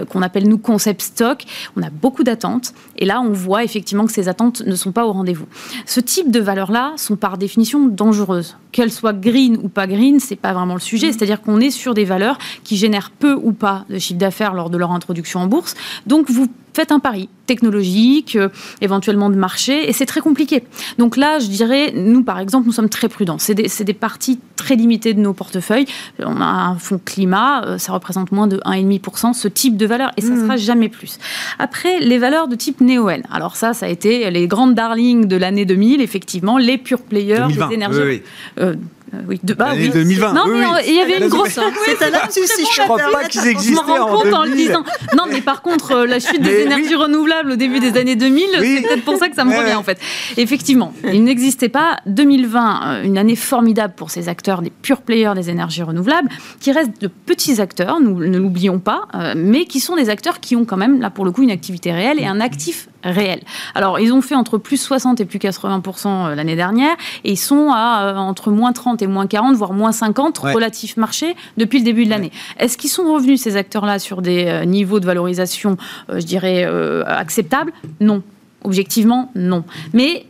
qu'on appelle nous concept stock, on a beaucoup d'attentes. Et là, on voit effectivement que ces attentes ne sont pas au rendez-vous. Ce type de valeurs-là sont par définition dangereuses. Qu'elles soient green ou pas green, c'est pas vraiment le sujet. C'est-à-dire qu'on est sur des valeurs qui génèrent peu ou pas de chiffre d'affaires lors de leur introduction en bourse. Donc vous faites un pari technologique, euh, éventuellement de marché, et c'est très compliqué. Donc là, je dirais, nous, par exemple, nous sommes très prudents. C'est des, des, parties très limitées de nos portefeuilles. On a un fonds climat, euh, ça représente moins de 1,5%, ce type de valeur, et ça ne mmh. sera jamais plus. Après, les valeurs de type néo-N. Alors ça, ça a été les grandes darlings de l'année 2000, effectivement, les pure players des énergies. Euh, euh, oui, de, bah, oui. 2020. Non, mais il y avait une grosse. C'est si je crois pas qu'ils existaient. Je me rends compte en, le disant. Non, mais par contre, euh, la chute des énergies renouvelables au début des années 2000, c'est peut-être pour ça que ça me revient en fait. Effectivement, il n'existait pas 2020, euh, une année formidable pour ces acteurs, des pure players des énergies renouvelables, qui restent de petits acteurs, nous ne l'oublions pas, mais qui sont des acteurs qui ont quand même, là pour le coup, une activité réelle et un actif réel. Alors, ils ont fait entre plus 60 et plus 80% l'année dernière, et ils sont à entre moins 30 et moins 40, voire moins 50 relatif marché depuis le début de l'année. Est-ce qu'ils sont revenus, ces acteurs-là, sur des euh, niveaux de valorisation, euh, je dirais, euh, acceptables? Non. Objectivement, non. Mais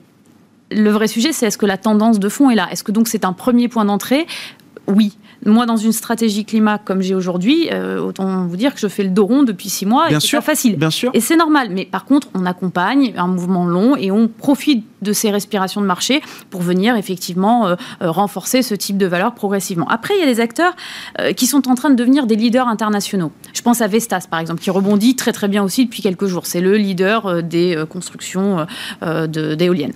le vrai sujet, c'est est-ce que la tendance de fond est là? Est-ce que donc c'est un premier point d'entrée? Oui. Moi, dans une stratégie climat comme j'ai aujourd'hui, euh, autant vous dire que je fais le dos rond depuis six mois. Bien et sûr. Pas facile. Bien sûr. Et c'est normal. Mais par contre, on accompagne un mouvement long et on profite de ces respirations de marché pour venir effectivement euh, euh, renforcer ce type de valeur progressivement. Après, il y a des acteurs qui sont en train de devenir des leaders internationaux. Je pense à Vestas, par exemple, qui rebondit très très bien aussi depuis quelques jours. C'est le leader des constructions d'éoliennes.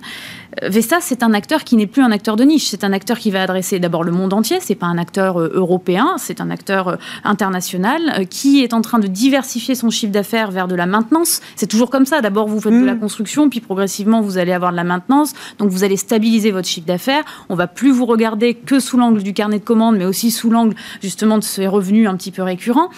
Vestas, c'est un acteur qui n'est plus un acteur de niche. C'est un acteur qui va adresser d'abord le monde entier. C'est pas un acteur euh, européen, c'est un acteur euh, international euh, qui est en train de diversifier son chiffre d'affaires vers de la maintenance. C'est toujours comme ça. D'abord, vous faites de la mm. construction, puis progressivement, vous allez avoir de la maintenance. Donc, vous allez stabiliser votre chiffre d'affaires. On va plus vous regarder que sous l'angle du carnet de commandes, mais aussi sous l'angle justement de ces revenus un petit peu récurrents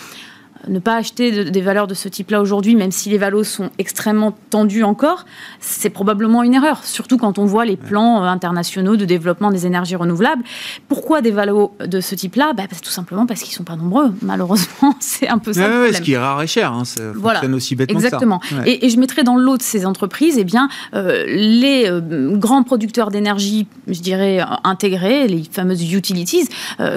ne pas acheter des valeurs de ce type-là aujourd'hui, même si les valos sont extrêmement tendus encore, c'est probablement une erreur, surtout quand on voit les plans euh, internationaux de développement des énergies renouvelables. Pourquoi des valos de ce type-là? Bah, Tout simplement parce qu'ils ne sont pas nombreux. Malheureusement, c'est un peu ça. Ouais, ce qui est rare et cher, hein, ça voilà. aussi bêtement Exactement. Que ça. Et, et, je mettrais dans l'eau de ces entreprises eh bien, euh, les euh, grands producteurs d'énergie, je dirais, intégrés, les fameuses utilities,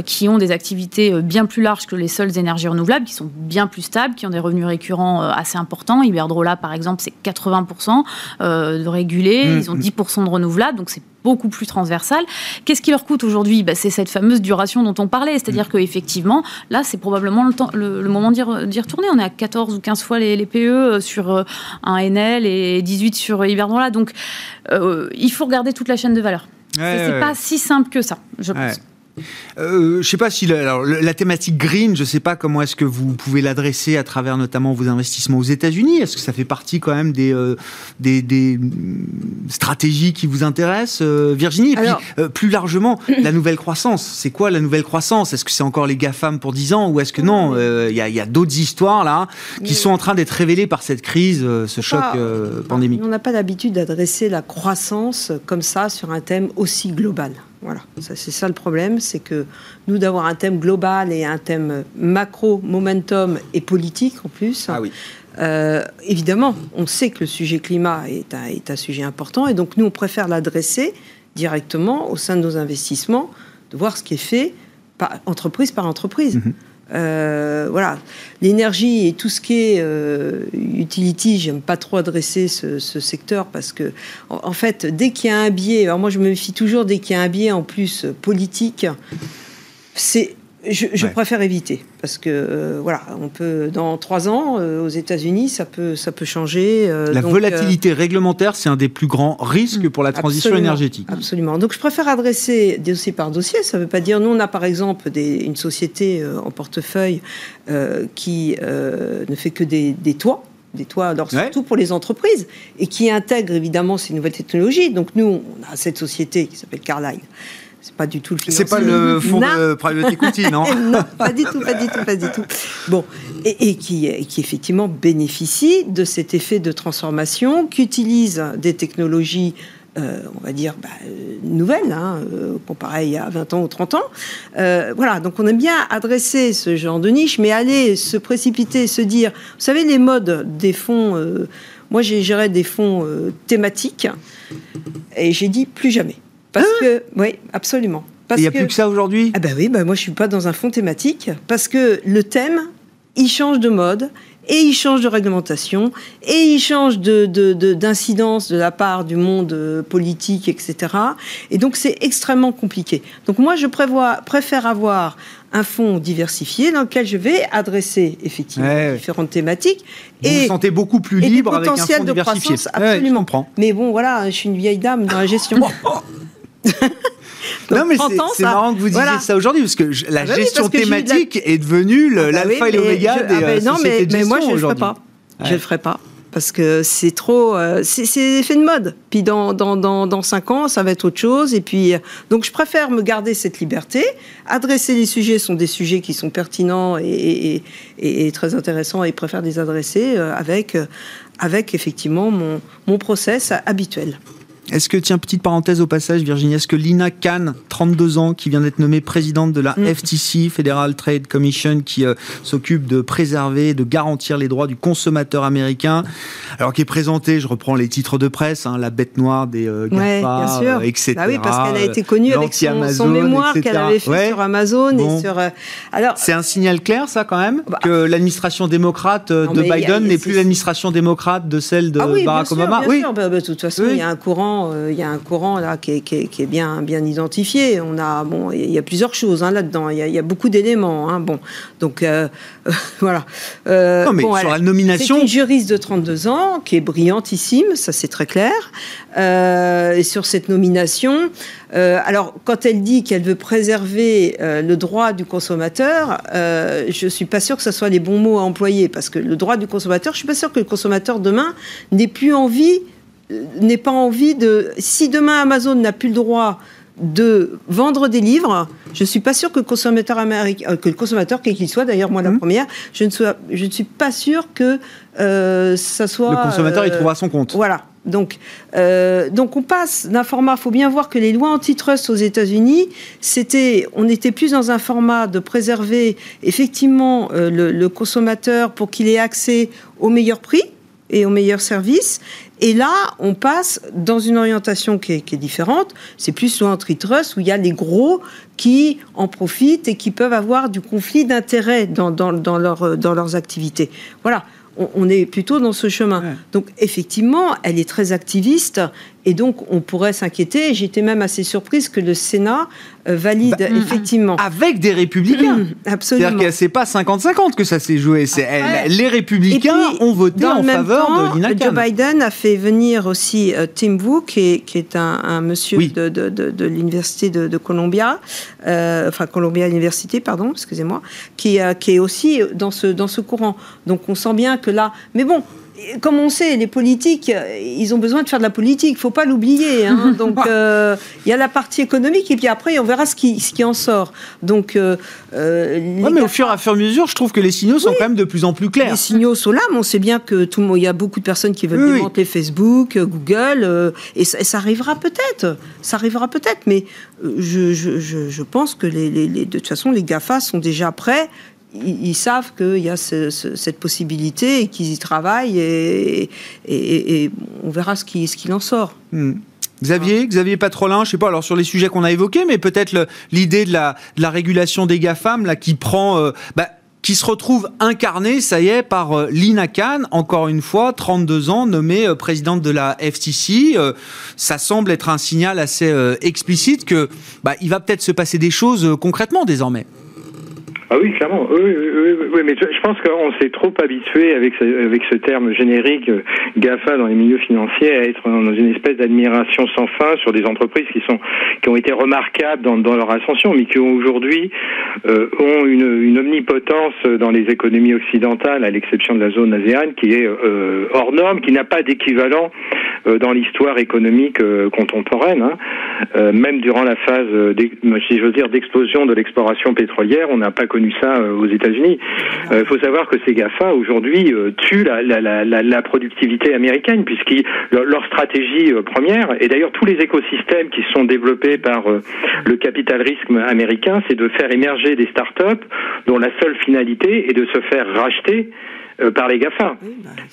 qui ont des activités bien plus larges que les seules énergies renouvelables, qui sont bien plus stables, qui ont des revenus récurrents euh, assez importants. Iberdrola, par exemple, c'est 80% euh, de régulés, mmh, ils ont 10% mmh. de renouvelables, donc c'est beaucoup plus transversal. Qu'est-ce qui leur coûte aujourd'hui? Bah, C'est cette fameuse duration dont on parlait, c'est-à-dire mmh. qu'effectivement, là, c'est probablement le, temps, le, moment d'y retourner. On est à 14 ou 15 fois les, PE euh, sur un NL et 18 sur Iberdrola, donc il faut regarder toute la chaîne de valeur. c'est pas si simple que ça, je pense. Euh, je sais pas si la, la, thématique green, je sais pas comment est-ce que vous pouvez l'adresser à travers notamment vos investissements aux États-Unis. Est-ce que ça fait partie quand même des, euh, des, des, stratégies qui vous intéressent, euh, Virginie? Et puis euh, plus largement, la nouvelle croissance. C'est quoi la nouvelle croissance? Est-ce que c'est encore les GAFAM pour 10 ans ou est-ce que non? Il y a, y a d'autres histoires là qui sont en train d'être révélées par cette crise, ce choc pandémique. On n'a pas l'habitude d'adresser la croissance comme ça sur un thème aussi global. Voilà, c'est ça le problème, c'est que nous d'avoir un thème global et un thème macro, momentum et politique en plus. Ah oui. Euh, évidemment, on sait que le sujet climat est un, est un sujet important et donc nous on préfère l'adresser directement au sein de nos investissements, de voir ce qui est fait par, entreprise par entreprise. Mhm. Euh, voilà, l'énergie et tout ce qui est euh, utility, j'aime pas trop adresser ce, secteur parce que, en, fait, dès qu'il y a un biais, alors moi je me méfie toujours dès qu'il y a un biais en plus politique, c'est je, préfère éviter parce que euh, voilà, on peut dans trois ans euh, aux États-Unis, ça peut ça peut changer. Euh, la volatilité réglementaire, c'est un des plus grands risques pour la transition énergétique. Absolument. Donc je préfère adresser dossier par dossier. Ça ne veut pas dire nous on a par exemple des, une société en portefeuille qui ne fait que des, des toits des toits, alors surtout pour les entreprises, et qui intègre évidemment ces nouvelles technologies. Donc nous, on a cette société qui s'appelle Carlyle, c'est pas du tout le C'est pas le fonds de private equity, non Non, pas du tout, pas du tout, pas du tout. Bon, et, qui, qui effectivement bénéficie de cet effet de transformation, qui utilise des technologies euh, on va dire, bah, nouvelles, hein, euh, comparé il y a 20 ans ou 30 ans. Euh, voilà, donc on aime bien adresser ce genre de niche, mais aller se précipiter, se dire, vous savez, les modes des fonds, moi j'ai géré des fonds thématiques, et j'ai dit plus jamais. Parce hein que, oui, absolument. Il n'y a plus que ça aujourd'hui? Ah ben oui, ben moi je suis pas dans un fond thématique parce que le thème, il change de mode et il change de réglementation et il change de, d'incidence de, la part du monde euh, politique, etc. Et donc c'est extrêmement compliqué. Donc moi je prévois, préfère avoir un fonds diversifié dans lequel je vais adresser effectivement différentes thématiques. Vous et vous sentez beaucoup plus libre avec un fonds de diversifié. Croissance, absolument. Mais bon, voilà, je suis une vieille dame dans la gestion. non, mais c'est marrant que vous disiez ça aujourd'hui, parce que la ah bah gestion thématique est devenue ah bah l'alpha et l'oméga des ah bah euh, non, mais, mais moi, je ne le ferai pas. Je le ferai pas. Parce que c'est trop. Euh, c'est effet de mode. Puis dans, dans, dans, dans 5 ans, ça va être autre chose. Et puis, euh, donc, je préfère me garder cette liberté. Adresser les sujets sont des sujets qui sont pertinents et, et, et très intéressants et je préfère les adresser avec, avec effectivement mon, mon process habituel. Est-ce que, tiens, petite parenthèse au passage, Virginie, est-ce que Lina Khan, 32 ans, qui vient d'être nommée présidente de la mm. FTC, Federal Trade Commission, qui euh, s'occupe de préserver, de garantir les droits du consommateur américain, alors qui est présentée, je reprends les titres de presse, hein, la bête noire des euh, GAFA, euh, etc. Bah oui, parce qu'elle a été connue avec son, mémoire qu'elle avait fait sur Amazon. Et sur, alors... C'est un signal clair, ça, quand même, bah, que l'administration démocrate de Biden n'est plus l'administration démocrate de celle de ah Barack Obama. oui, bah, de toute façon, il y a un courant euh, il y a un courant là qui est, bien, bien identifié. On a, bon, il y a plusieurs choses hein, là-dedans. Il, y a beaucoup d'éléments. Hein. Bon, donc euh, voilà. Euh, non, mais sur la nomination, c'est une juriste de 32 ans qui est brillantissime, ça c'est très clair. et sur cette nomination, alors quand elle dit qu'elle veut préserver le droit du consommateur, je suis pas sûr que ce soit les bons mots à employer parce que le droit du consommateur, je suis pas sûr que le consommateur demain n'ait plus envie n'ait pas envie de... Si demain Amazon n'a plus le droit de vendre des livres, je ne suis pas sûr que le consommateur américain, euh, que le consommateur, quel qu'il soit, d'ailleurs moi la mmh. première, je ne, je ne suis pas sûr que euh, ça soit... Le consommateur, il euh, trouvera son compte. Voilà. Donc, donc on passe d'un format. Il faut bien voir que les lois antitrust aux États-Unis, c'était, on n'était plus dans un format de préserver effectivement le, le consommateur pour qu'il ait accès au meilleur prix et au meilleur service. Et là, on passe dans une orientation qui est, différente. C'est plus sur antitrust où il y a les gros qui en profitent et qui peuvent avoir du conflit d'intérêts dans, dans, dans, leur, dans leurs activités. Voilà on, est plutôt dans ce chemin. Donc effectivement, elle est très activiste et donc on pourrait s'inquiéter. J'étais même assez surprise que le Sénat euh, valide bah, effectivement. Avec des républicains. absolument. C'est-à-dire que c'est pas 50-50 que ça s'est joué. C'est les républicains ont voté en faveur de Lina Joe Biden a fait venir aussi euh, Tim Wu, qui est, un, monsieur de, l'université de, Columbia, euh, enfin Columbia University, pardon, excusez-moi, qui, qui est aussi dans ce, dans ce courant. Donc on sent bien que là, mais bon, comme on sait, les politiques, ils ont besoin de faire de la politique, il faut pas l'oublier. Hein. Donc, euh, il y a la partie économique et puis après, on verra ce qui, ce qui en sort. Donc, euh, euh mais au fur et à mesure, je trouve que les signaux sont quand même de plus en plus clairs. Les signaux sont là, mais on sait bien que tout le monde, il y a beaucoup de personnes qui veulent démonter Facebook, Google, euh, et, ça, arrivera peut-être. Ça arrivera peut-être, mais je, je, je, pense que les, les, les, de toute façon, les GAFA sont déjà prêts ils, savent qu'il y a cette possibilité et qu'ils y travaillent et, on verra ce qu'il en sort. Hmm. Xavier, Xavier Patrolin, je sais pas, alors sur les sujets qu'on a évoqués, mais peut-être l'idée de la, de la, régulation des GAFAM, là, qui prend, euh, bah, qui se retrouve incarnée, ça y est, par euh, Lina Khan, encore une fois, 32 ans, nommée euh, présidente de la FTC. ça semble être un signal assez explicite que, bah, il va peut-être se passer des choses concrètement désormais. Ah oui, clairement. Oui, oui, oui, mais je pense qu'on s'est trop habitué avec ce, avec ce terme générique euh, GAFA dans les milieux financiers à être dans une espèce d'admiration sans fin sur des entreprises qui sont qui ont été remarquables dans, dans leur ascension, mais qui aujourd'hui euh, ont une, une, omnipotence dans les économies occidentales, à l'exception de la zone ASEAN, qui est euh, hors norme, qui n'a pas d'équivalent euh, dans l'histoire économique euh, contemporaine. Hein. Euh, même durant la phase, si j'ose dire, d'explosion de l'exploration pétrolière, on n'a pas ça aux États-Unis. Il faut savoir que ces GAFA aujourd'hui tuent la, la, la, la, productivité américaine, puisque leur, stratégie première, et d'ailleurs tous les écosystèmes qui sont développés par le capital risque américain, c'est de faire émerger des start-up dont la seule finalité est de se faire racheter euh, par les GAFA.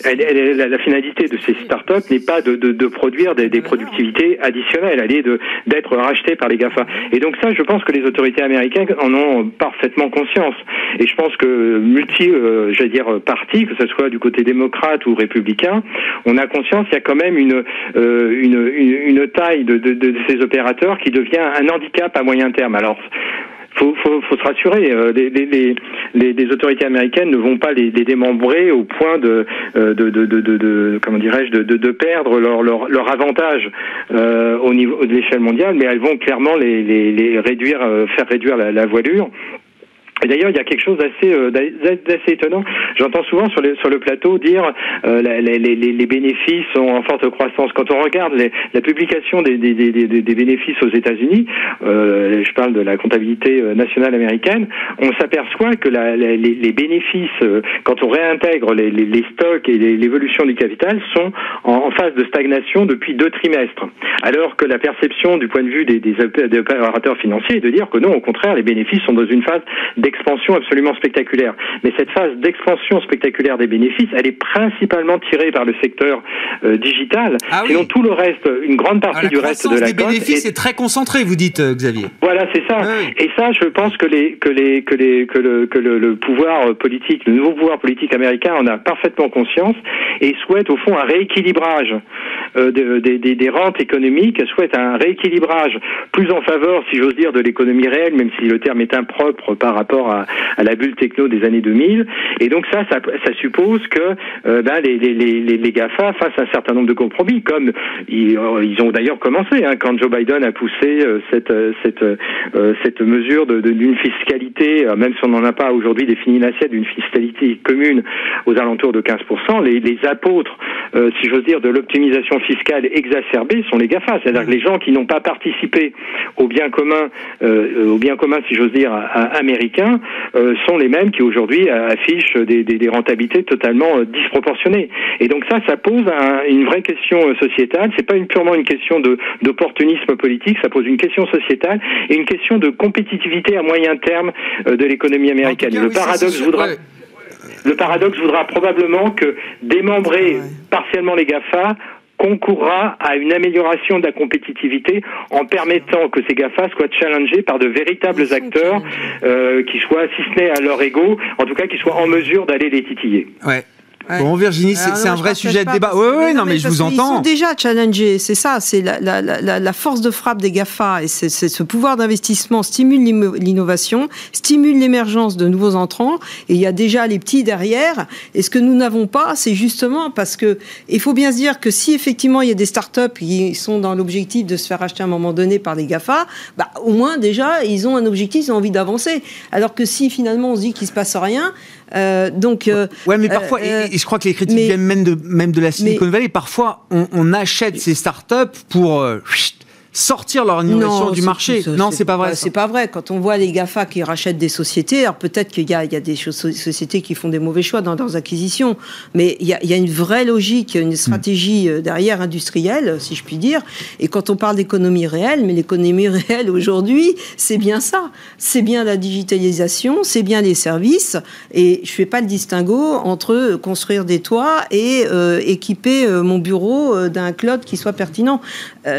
Bah, la, finalité de ces startups n'est pas de, de, de, produire des, des productivités additionnelles, elle est d'être rachetée par les GAFA. Et donc ça, je pense que les autorités américaines en ont parfaitement conscience. Et je pense que multi, euh, j'allais dire, partis, que ce soit du côté démocrate ou républicain, on a conscience qu'il y a quand même une, euh, une, une, une, taille de, de, de ces opérateurs qui devient un handicap à moyen terme. Alors, faut, faut, faut se rassurer. Euh, les, les, les, les, autorités américaines ne vont pas les, démembrer au point de, euh, de, de, de, de comment dirais-je, de, perdre leur, leur, leur avantage euh, au niveau de l'échelle mondiale, mais elles vont clairement les réduire, euh, faire réduire la, la voilure. Et d'ailleurs, il y a quelque chose d'assez euh, étonnant. J'entends souvent sur, le plateau dire euh, les, bénéfices sont en forte croissance. Quand on regarde la publication des, bénéfices aux États-Unis, euh, je parle de la comptabilité euh, nationale américaine, on s'aperçoit que les, bénéfices, quand on réintègre les, stocks et l'évolution du capital, sont en, phase de stagnation depuis deux trimestres. Alors que la perception du point de vue des, des, opérateurs financiers est de dire que non, au contraire, les bénéfices sont dans une phase d'expansion absolument spectaculaire. Mais cette phase d'expansion spectaculaire des bénéfices, elle est principalement tirée par le secteur euh, digital. Ah Sinon, tout le reste, une grande partie du reste de la des bénéfices est... très concentré, vous dites, euh, Xavier. Voilà, c'est ça. Et ça, je pense que les que les que les que le que le, pouvoir euh, politique, le nouveau pouvoir politique américain en a parfaitement conscience et souhaite au fond un rééquilibrage euh, des, des, des rentes économiques, souhaite un rééquilibrage plus en faveur, si j'ose dire, de l'économie réelle, même si le terme est impropre par rapport à, à, la bulle techno des années 2000. Et donc ça, ça, suppose que euh, ben, les, les, GAFA fassent un certain nombre de compromis, comme ils, euh, ont d'ailleurs commencé hein, quand Joe Biden a poussé euh, cette, cette, cette mesure d'une fiscalité, même si on n'en a pas aujourd'hui défini l'assiette, d'une fiscalité commune aux alentours de 15%. Les, les apôtres, si j'ose dire, de l'optimisation fiscale exacerbée sont les GAFA, c'est-à-dire que les gens qui n'ont pas participé au bien commun, au bien commun, si j'ose dire, américain, euh, sont les mêmes qui aujourd'hui affichent des, des, des, rentabilités totalement euh, disproportionnées. Et donc ça, ça pose un, une vraie question euh, sociétale. C'est pas une, purement une question d'opportunisme politique, ça pose une question sociétale et une question de compétitivité à moyen terme de l'économie américaine. le paradoxe voudra. Le paradoxe voudra probablement que démembrer partiellement les GAFA concourra à une amélioration de la compétitivité en permettant que ces GAFA soient challengés par de véritables acteurs euh, qui soient, si ce n'est à leur ego, en tout cas qui soient en mesure d'aller les titiller. Ouais. Bon, Virginie, c'est un vrai sujet de débat. Oui, oui, non, mais, je vous entends. Ils sont déjà challengés, c'est ça. C'est la, la, la, la, force de frappe des GAFA et c'est ce pouvoir d'investissement stimule l'innovation, stimule l'émergence de nouveaux entrants. Et il y a déjà les petits derrière. Et ce que nous n'avons pas, c'est justement parce que il faut bien se dire que si effectivement il y a des startups qui sont dans l'objectif de se faire acheter à un moment donné par des GAFA, bah, au moins déjà ils ont un objectif, ils ont envie d'avancer. Alors que si finalement on se dit qu'il se passe rien, euh, donc, euh, ouais, mais parfois, euh, et, je crois que les critiques viennent même de, même de la Silicon Valley. Parfois, on, on achète ces startups pour sortir leur innovation du marché. non, c'est pas vrai. C'est pas vrai. Quand on voit les GAFA qui rachètent des sociétés, alors peut-être qu'il y, y, a des sociétés qui font des mauvais choix dans leurs acquisitions, mais il y a, il y a une vraie logique, une stratégie hmm. derrière industrielle, si je puis dire. Et quand on parle d'économie réelle, mais l'économie réelle aujourd'hui, c'est bien ça. C'est bien la digitalisation, c'est bien les services. Et je fais pas le distinguo entre construire des toits et euh, équiper euh, mon bureau euh, d'un cloud qui soit pertinent.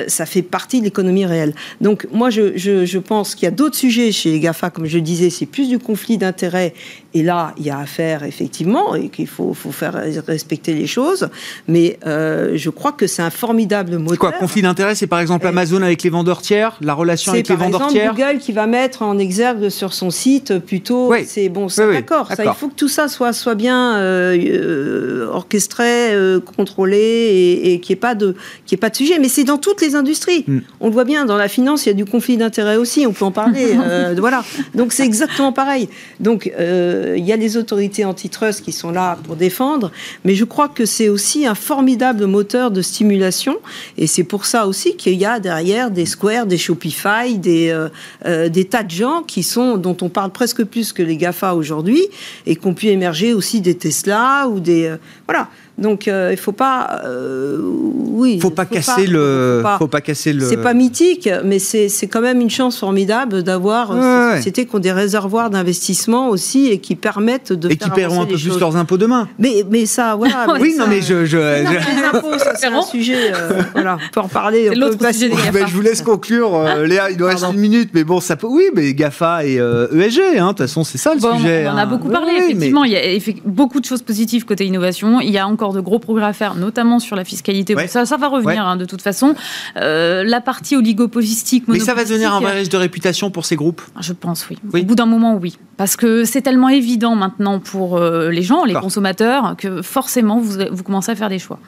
ça fait partie de l'économie réelle. Donc moi, je, je, je pense qu'il y a d'autres sujets chez les GAFA, comme je le disais, c'est plus du conflit d'intérêts. Et là, il y a à faire effectivement, et qu'il faut, faut, faire respecter les choses. Mais euh, je crois que c'est un formidable moteur. Quoi, conflit d'intérêts, c'est par exemple Amazon avec les vendeurs tiers, la relation avec les vendeurs tiers. C'est par exemple Google qui va mettre en exergue sur son site plutôt. Oui. C'est bon, c'est d'accord. il faut que tout ça soit soit bien euh, euh, orchestré, euh, contrôlé et, et qu'il n'y ait pas de ait pas de sujet. Mais c'est dans toutes les industries. Mm. On le voit bien dans la finance, il y a du conflit d'intérêts aussi. On peut en parler. voilà. Donc c'est exactement pareil. Donc il y a les autorités antitrust qui sont là pour défendre, mais je crois que c'est aussi un formidable moteur de stimulation. Et c'est pour ça aussi qu'il y a derrière des Square, des Shopify, des des tas de gens qui sont dont on parle presque plus que les Gafa aujourd'hui et qu'on pu émerger aussi des Tesla ou des euh, voilà. Donc euh, il faut pas, euh, oui, faut pas casser le, faut pas, casser le. C'est pas mythique, mais c'est quand même une chance formidable d'avoir euh, ces sociétés qui ont des réservoirs d'investissement aussi et qui permettent de et qui paieront un peu plus leurs impôts demain. Mais mais ça, voilà. oui, non mais je, je... les impôts, c'est un sujet, voilà, on peut en parler. Peut sujet je vous laisse conclure, Léa. Il nous reste une minute, mais bon, ça peut. Oui, mais Gafa et ESG, e hein, de toute façon, c'est ça le sujet. On en a hein. beaucoup parlé. effectivement, il y a beaucoup de choses positives côté innovation. Il y a encore de gros progrès à faire, notamment sur la fiscalité. ça, ça va revenir hein, de toute façon. Euh, la partie oligopolistique. Mais ça va devenir un vrai de réputation pour ces groupes Je pense, oui. Au bout d'un moment, oui. Parce que c'est tellement évident maintenant pour euh, les gens, les consommateurs, que forcément, vous, vous commencez à faire des choix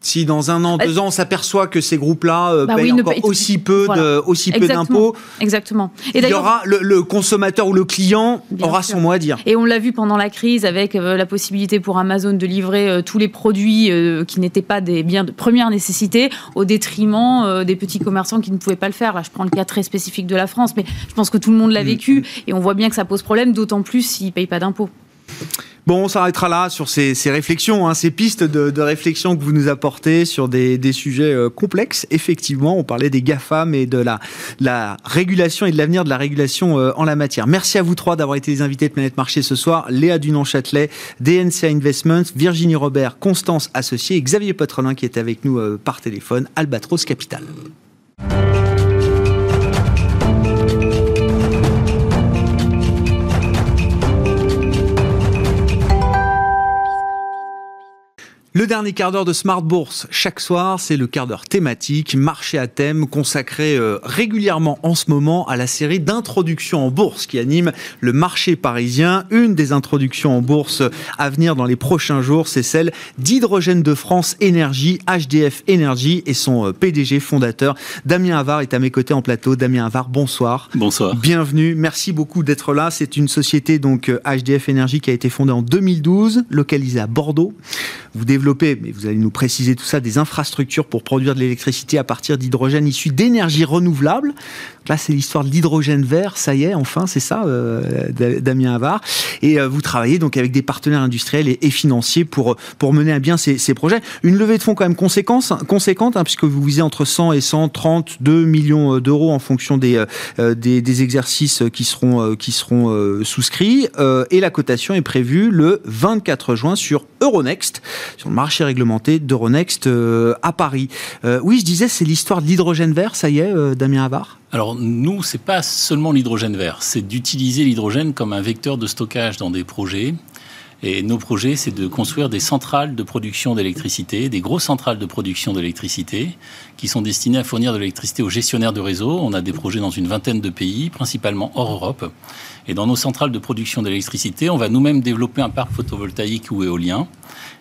si dans un an, bah, deux ans, on s'appelle que ces groupes-là euh, bah payent encore aussi peu de, aussi peu d'impôts, exactement. Et il y aura le, consommateur ou le client aura son mot à dire. Et on l'a vu pendant la crise avec euh, la possibilité pour Amazon de livrer euh, tous les produits qui n'étaient pas des biens de première nécessité au détriment des petits commerçants qui ne pouvaient pas le faire. Là, je prends le cas très spécifique de la France, mais je pense que tout le monde l'a mm. vécu et on voit bien que ça pose problème, d'autant plus s'ils ne payent pas d'impôts. Bon, on s'arrêtera là sur ces, réflexions, hein, ces pistes de, réflexion que vous nous apportez sur des, sujets euh, complexes. Effectivement, on parlait des GAFAM et de la, la régulation et de l'avenir de la régulation euh, en la matière. Merci à vous trois d'avoir été les invités de Planète Marché ce soir. Léa Dunon-Châtelet, DNCA Investments, Virginie Robert, Constance Associée Xavier Potrelin qui était avec nous euh, par téléphone, Albatros Capital. Le dernier quart d'heure de Smart Bourse, chaque soir, c'est le quart d'heure thématique, marché à thème, consacré euh, régulièrement en ce moment à la série d'introductions en bourse qui anime le marché parisien. Une des introductions en bourse à venir dans les prochains jours, c'est celle d'Hydrogène de France Énergie, HDF Énergie, et son euh, PDG fondateur, Damien Havard, est à mes côtés en plateau. Damien Havard, bonsoir. Bonsoir. Bienvenue, merci beaucoup d'être là. C'est une société, donc HDF Énergie, qui a été fondée en 2012, localisée à Bordeaux. Vous développez mais vous allez nous préciser tout ça, des infrastructures pour produire de l'électricité à partir d'hydrogène issu d'énergie renouvelable. Là, c'est l'histoire de l'hydrogène vert, ça y est, enfin, c'est ça, euh, Damien Havard. Et euh, vous travaillez donc avec des partenaires industriels et, financiers pour, pour mener à bien ces, projets. Une levée de fonds quand même conséquence, conséquente, hein, puisque vous visez entre 100 et 132 millions euh, d'euros en fonction des, des, exercices qui seront, qui seront souscrits. et la cotation est prévue le 24 juin sur Euronext, sur le marché réglementé d'Euronext à Paris. oui, je disais, c'est l'histoire de l'hydrogène vert, ça y est, Damien Havard? Alors nous, c'est pas seulement l'hydrogène vert, c'est d'utiliser l'hydrogène comme un vecteur de stockage dans des projets. Et nos projets, c'est de construire des centrales de production d'électricité, des grosses centrales de production d'électricité, qui sont destinées à fournir de l'électricité aux gestionnaires de réseau. On a des projets dans une vingtaine de pays, principalement hors Europe. Et dans nos centrales de production d'électricité, on va nous-mêmes développer un parc photovoltaïque ou éolien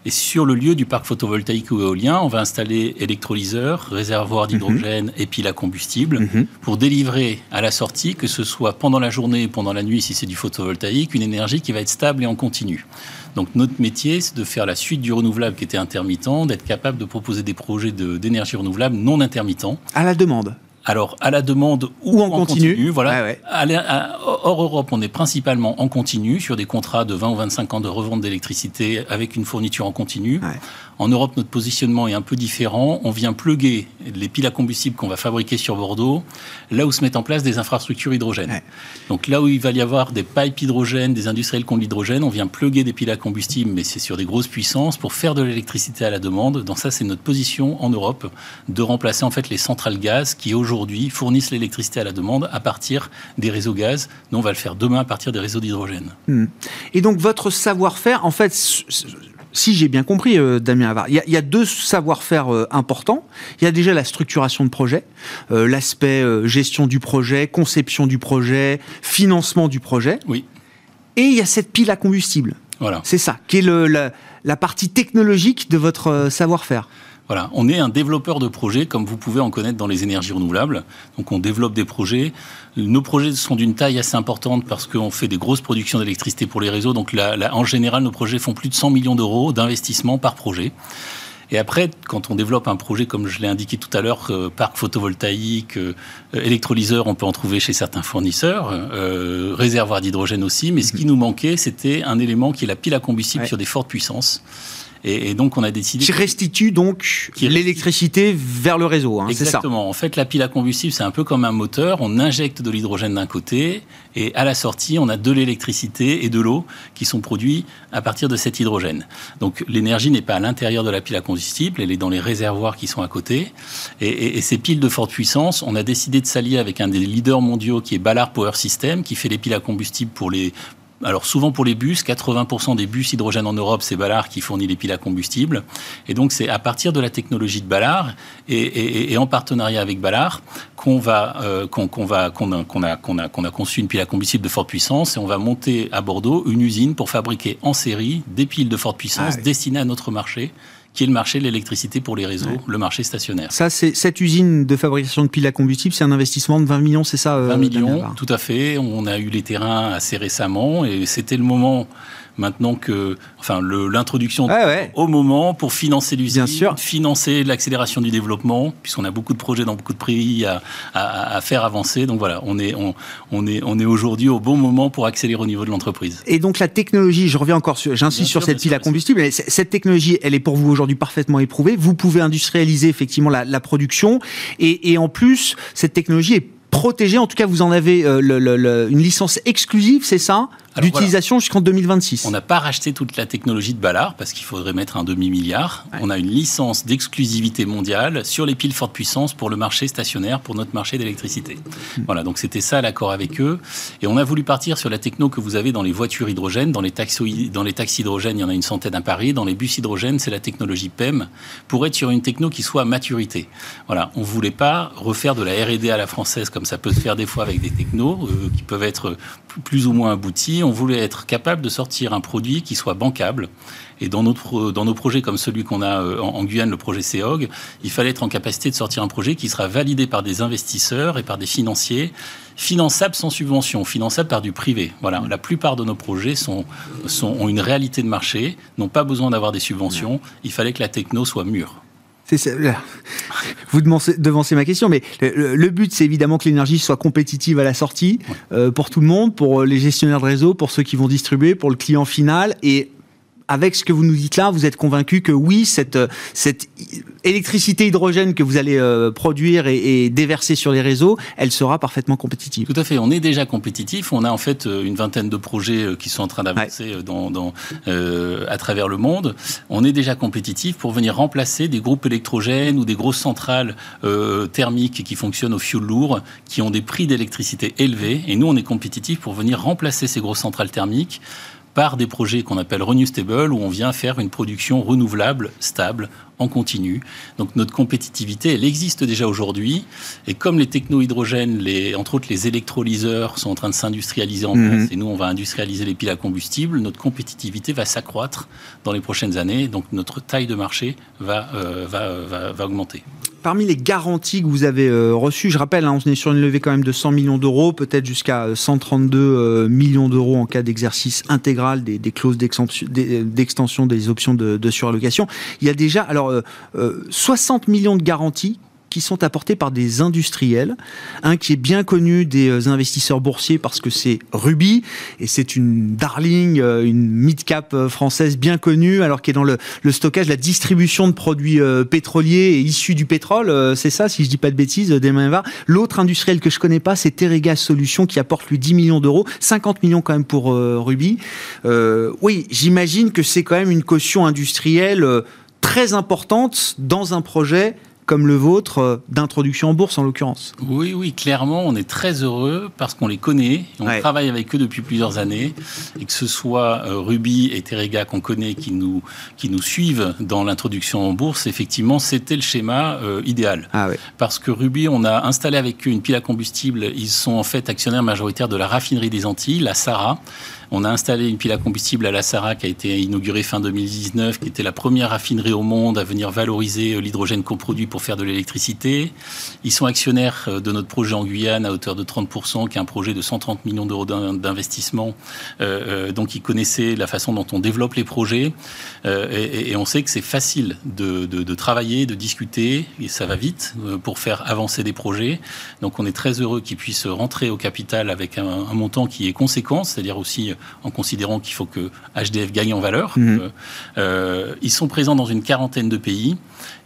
et sur le lieu du parc photovoltaïque ou éolien, on va installer électrolyseurs, réservoirs d'hydrogène et piles à combustible mhm. pour délivrer à la sortie, que ce soit pendant la journée ou pendant la nuit si c'est du photovoltaïque, une énergie qui va être stable et en continu. Donc notre métier, c'est de faire la suite du renouvelable qui était intermittent, d'être capable de proposer des projets d'énergie renouvelable non intermittents. À la demande alors, à la demande ou, en, continu. voilà. hors Europe, on est principalement en continu sur des contrats de 20 ou 25 ans de revente d'électricité avec une fourniture en continu. En Europe, notre positionnement est un peu différent. On vient pluguer les piles à combustible qu'on va fabriquer sur Bordeaux, là où se mettent en place des infrastructures hydrogène. Donc là où il va y avoir des pipes hydrogène, des industriels qui ont de l'hydrogène, on vient pluguer des piles à combustible, mais c'est sur des grosses puissances pour faire de l'électricité à la demande. Donc ça, c'est notre position en Europe de remplacer en fait les centrales gaz qui aujourd'hui aujourd'hui fournissent l'électricité à la demande à partir des réseaux gaz. Nous, on va le faire demain à partir des réseaux d'hydrogène. Hmm. Et donc, votre savoir-faire, en fait, si j'ai bien compris, euh, Damien Havard, il y, a, deux savoir-faire euh, importants. Il y a déjà la structuration de projet, euh, l'aspect gestion du projet, conception du projet, financement du projet. Oui. Et il y a cette pile à combustible. Voilà. C'est ça, qui est le, la, partie technologique de votre savoir-faire. Voilà, on est un développeur de projets comme vous pouvez en connaître dans les énergies renouvelables. Donc on développe des projets. Nos projets sont d'une taille assez importante parce qu'on fait des grosses productions d'électricité pour les réseaux. Donc en général, nos projets font plus de 100 millions d'euros d'investissement par projet. Et après, quand on développe un projet, comme je l'ai indiqué tout à l'heure, euh, parc photovoltaïque, euh, électrolyseur, on peut en trouver chez certains fournisseurs, euh, réservoir d'hydrogène aussi, mais ce qui nous manquait, c'était un élément qui est la pile à combustible sur des fortes puissances. Et, donc, on a décidé. Qui restitue donc l'électricité vers le réseau. Hein, Exactement. En fait, la pile à combustible, c'est un peu comme un moteur. On injecte de l'hydrogène d'un côté, et à la sortie, on a de l'électricité et de l'eau qui sont produits à partir de cet hydrogène. Donc, l'énergie n'est pas à l'intérieur de la pile à combustible, elle est dans les réservoirs qui sont à côté. Et, et ces piles de forte puissance, on a décidé de s'allier avec un des leaders mondiaux qui est Ballard Power System, qui fait les piles à combustible pour les alors souvent pour les bus, 80% des bus hydrogène en Europe, c'est Ballard qui fournit les piles à combustible. Et donc c'est à partir de la technologie de Ballard et, en partenariat avec Ballard qu'on va euh, qu'on va qu'on a qu'on a qu'on a qu'on a conçu une pile à combustible de forte puissance et on va monter à Bordeaux une usine pour fabriquer en série des piles de forte puissance ah destinées à notre marché qui est le marché de l'électricité pour les réseaux, le marché stationnaire. Ça, c'est cette usine de fabrication de piles à combustible, c'est un investissement de 20 millions, c'est ça 20 euh, millions, tout à fait. On a eu les terrains assez récemment et c'était le moment maintenant que, enfin, l'introduction au moment pour financer l'usine, financer l'accélération du développement, puisqu'on a beaucoup de projets dans beaucoup de pays à, à, faire avancer. Donc voilà, on est, on, on est, on est aujourd'hui au bon moment pour accélérer au niveau de l'entreprise. Et donc la technologie, je reviens encore, j'insiste sur cette pile à combustible, mais cette technologie, elle est pour vous aujourd'hui parfaitement éprouvée. Vous pouvez industrialiser effectivement la, la production, et, et en plus, cette technologie est protégée. En tout cas, vous en avez euh, le, une licence exclusive, c'est ça? D'utilisation jusqu'en 2026. On n'a pas racheté toute la technologie de Ballard parce qu'il faudrait mettre un demi-milliard. On a une licence d'exclusivité mondiale sur les piles forte puissance pour le marché stationnaire, pour notre marché d'électricité. Hmm. Voilà, donc c'était ça l'accord avec eux. Et on a voulu partir sur la techno que vous avez dans les voitures hydrogènes, dans les, taxis, dans les taxis hydrogènes, il y en a une centaine à Paris. Dans les bus hydrogènes, c'est la technologie PEM pour être sur une techno qui soit à maturité. Voilà, on ne voulait pas refaire de la R&D à la française comme ça peut se faire des fois avec des technos euh, qui peuvent être plus ou moins aboutis on voulait être capable de sortir un produit qui soit bancable. Et dans, notre, dans nos projets comme celui qu'on a euh, en, Guyane, le projet CEOG, il fallait être en capacité de sortir un projet qui sera validé par des investisseurs et par des financiers, finançable sans subvention, finançable par du privé. Voilà, la plupart de nos projets sont, sont, ont une réalité de marché, n'ont pas besoin d'avoir des subventions. Il fallait que la techno soit mûre. Vous devancez ma question, mais le, but, c'est évidemment que l'énergie soit compétitive à la sortie euh, pour tout le monde, pour les gestionnaires de réseau, pour ceux qui vont distribuer, pour le client final. Et avec ce que vous nous dites là, vous êtes convaincu que oui, cette, cette électricité hydrogène que vous allez euh, produire et, déverser sur les réseaux, elle sera parfaitement compétitive. Tout à fait. On est déjà compétitif. On a en fait euh, une vingtaine de projets euh, qui sont en train d'avancer dans, dans à travers le monde. On est déjà compétitif pour venir remplacer des groupes électrogènes ou des grosses centrales thermiques qui fonctionnent au fioul lourd, qui ont des prix d'électricité élevés. Et nous, on est compétitif pour venir remplacer ces grosses centrales thermiques par des projets qu'on appelle Renew Stable, où on vient faire une production renouvelable, stable, en continu. Donc notre compétitivité, elle existe déjà aujourd'hui. Et comme les techno-hydrogènes, les, entre autres les électrolyseurs, sont en train de s'industrialiser en mhm. France, et nous, on va industrialiser les piles à combustible, notre compétitivité va s'accroître dans les prochaines années. Donc notre taille de marché va, euh, va, va, va augmenter parmi les garanties que vous avez euh, reçues, je rappelle, hein, on est sur une levée quand même de 100 millions d'euros, peut-être jusqu'à 132 euh, euh, millions d'euros en cas d'exercice intégral des, clauses d'extension des options de, de, surallocation. Il y a déjà alors 60 millions de garanties qui sont apportés par des industriels. Un qui est bien connu des euh, investisseurs boursiers parce que c'est Ruby et c'est une darling, euh, une mid-cap euh, française bien connue, alors qui est dans le, stockage, la distribution de produits pétroliers et issus du pétrole. c'est ça, si je dis pas de bêtises, va. L'autre industriel que je connais pas, c'est Terregas Solutions qui apporte lui 10 millions d'euros, 50 millions quand même pour Ruby. oui, j'imagine que c'est quand même une caution industrielle très importante dans un projet comme le vôtre d'introduction en bourse en l'occurrence. Oui, oui, clairement, on est très heureux parce qu'on les connaît, on travaille avec eux depuis plusieurs années, et que ce soit Ruby et Terega qu'on connaît, qui nous, qui nous suivent dans l'introduction en bourse, effectivement, c'était le schéma idéal. Ah parce que Ruby, on a installé avec eux une pile à combustible, ils sont en fait actionnaires majoritaires de la raffinerie des Antilles, la Sarah, on a installé une pile à combustible à la Sarah qui a été inaugurée fin 2019, qui était la première raffinerie au monde à venir valoriser euh, l'hydrogène coproduit pour faire de l'électricité. Ils sont actionnaires euh, de notre projet en Guyane à hauteur de 30%, qui est un projet de 130 millions d'euros d'investissement. Euh, donc ils connaissaient la façon dont on développe les projets. et, on sait que c'est facile de, travailler, de discuter, et ça va vite pour faire avancer des projets. Donc on est très heureux qu'ils puissent rentrer au capital avec un montant qui est conséquent, c'est-à-dire aussi en considérant qu'il faut que HDF gagne en valeur. Mhm. Euh, euh, ils sont présents dans une quarantaine de pays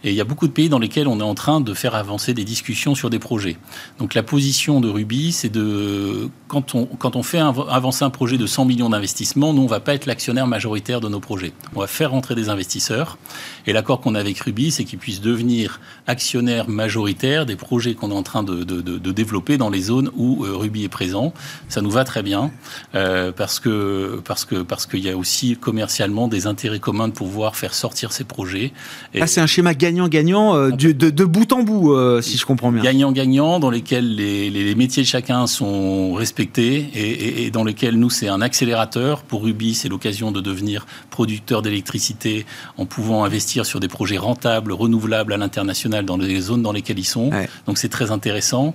et il y a beaucoup de pays dans lesquels on est en train de faire avancer des discussions sur des projets. Donc la position de Ruby, c'est de quand on, quand on fait avancer un projet de 100 millions d'investissements, nous on va pas être l'actionnaire majoritaire de nos projets. On va faire rentrer des investisseurs et l'accord qu'on a avec Ruby, c'est qu'ils puissent devenir actionnaires majoritaires des projets qu'on est en train de, de, développer dans les zones où euh, Ruby est présent. Ça nous va très bien parce que parce que parce qu'il y a aussi commercialement des intérêts communs de pouvoir faire sortir ces projets. Et ah, c'est un schéma gagnant-gagnant euh, de, de, bout en bout, euh, si je comprends bien. Gagnant-gagnant dans lesquels les, les, métiers de chacun sont respectés et, et, dans lesquels nous c'est un accélérateur. Pour Ruby, c'est l'occasion de devenir producteur d'électricité en pouvant investir sur des projets rentables, renouvelables à l'international dans les zones dans lesquelles ils sont. Donc c'est très intéressant.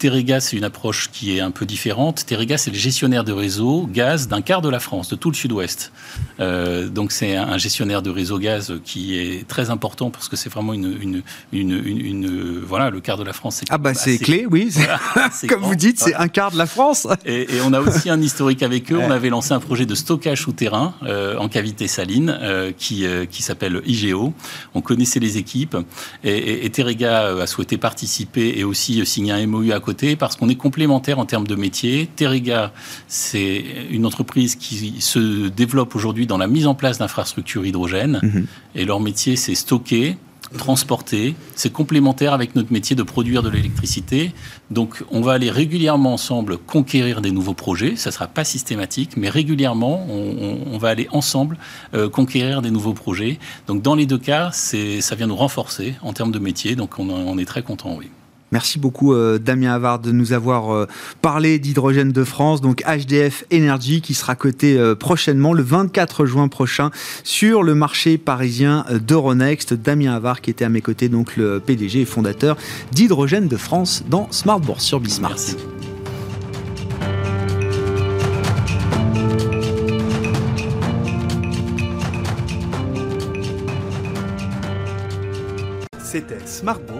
Terega, c'est une approche qui est un peu différente. Terega, c'est le gestionnaire de réseau gaz d'un quart de la France, de tout le sud-ouest. Euh, donc c'est un gestionnaire de réseau gaz qui est très important parce que c'est vraiment une, une, une, une, voilà le quart de la France. Ah bah c'est clé, oui. Comme vous dites, c'est un quart de la France. Et, on a aussi un historique avec eux. On avait lancé un projet de stockage souterrain euh, en cavité saline euh, qui qui s'appelle IGEO. On connaissait les équipes et, et, Terega a souhaité participer et aussi signer un MOU à côté parce qu'on est complémentaires en termes de métier. Terega, c'est une entreprise qui se développe aujourd'hui dans la mise en place d'infrastructures hydrogène. Mhm. Et leur métier, c'est stocker, transporter. C'est complémentaire avec notre métier de produire de l'électricité. Donc, on va aller régulièrement ensemble conquérir des nouveaux projets. Ça ne sera pas systématique, mais régulièrement, on, va aller ensemble euh, conquérir des nouveaux projets. Donc, dans les deux cas, ça vient nous renforcer en termes de métier. Donc, on, on est très content, oui. Merci beaucoup euh, Damien Havard de nous avoir euh, parlé d'hydrogène de France, donc HDF Energy qui sera coté euh, prochainement le 24 juin prochain sur le marché parisien d'Euronext. Damien Havard qui était à mes côtés, donc le PDG et fondateur d'Hydrogène de France dans Smart Bourse sur Bismart. C'était Smart Bourse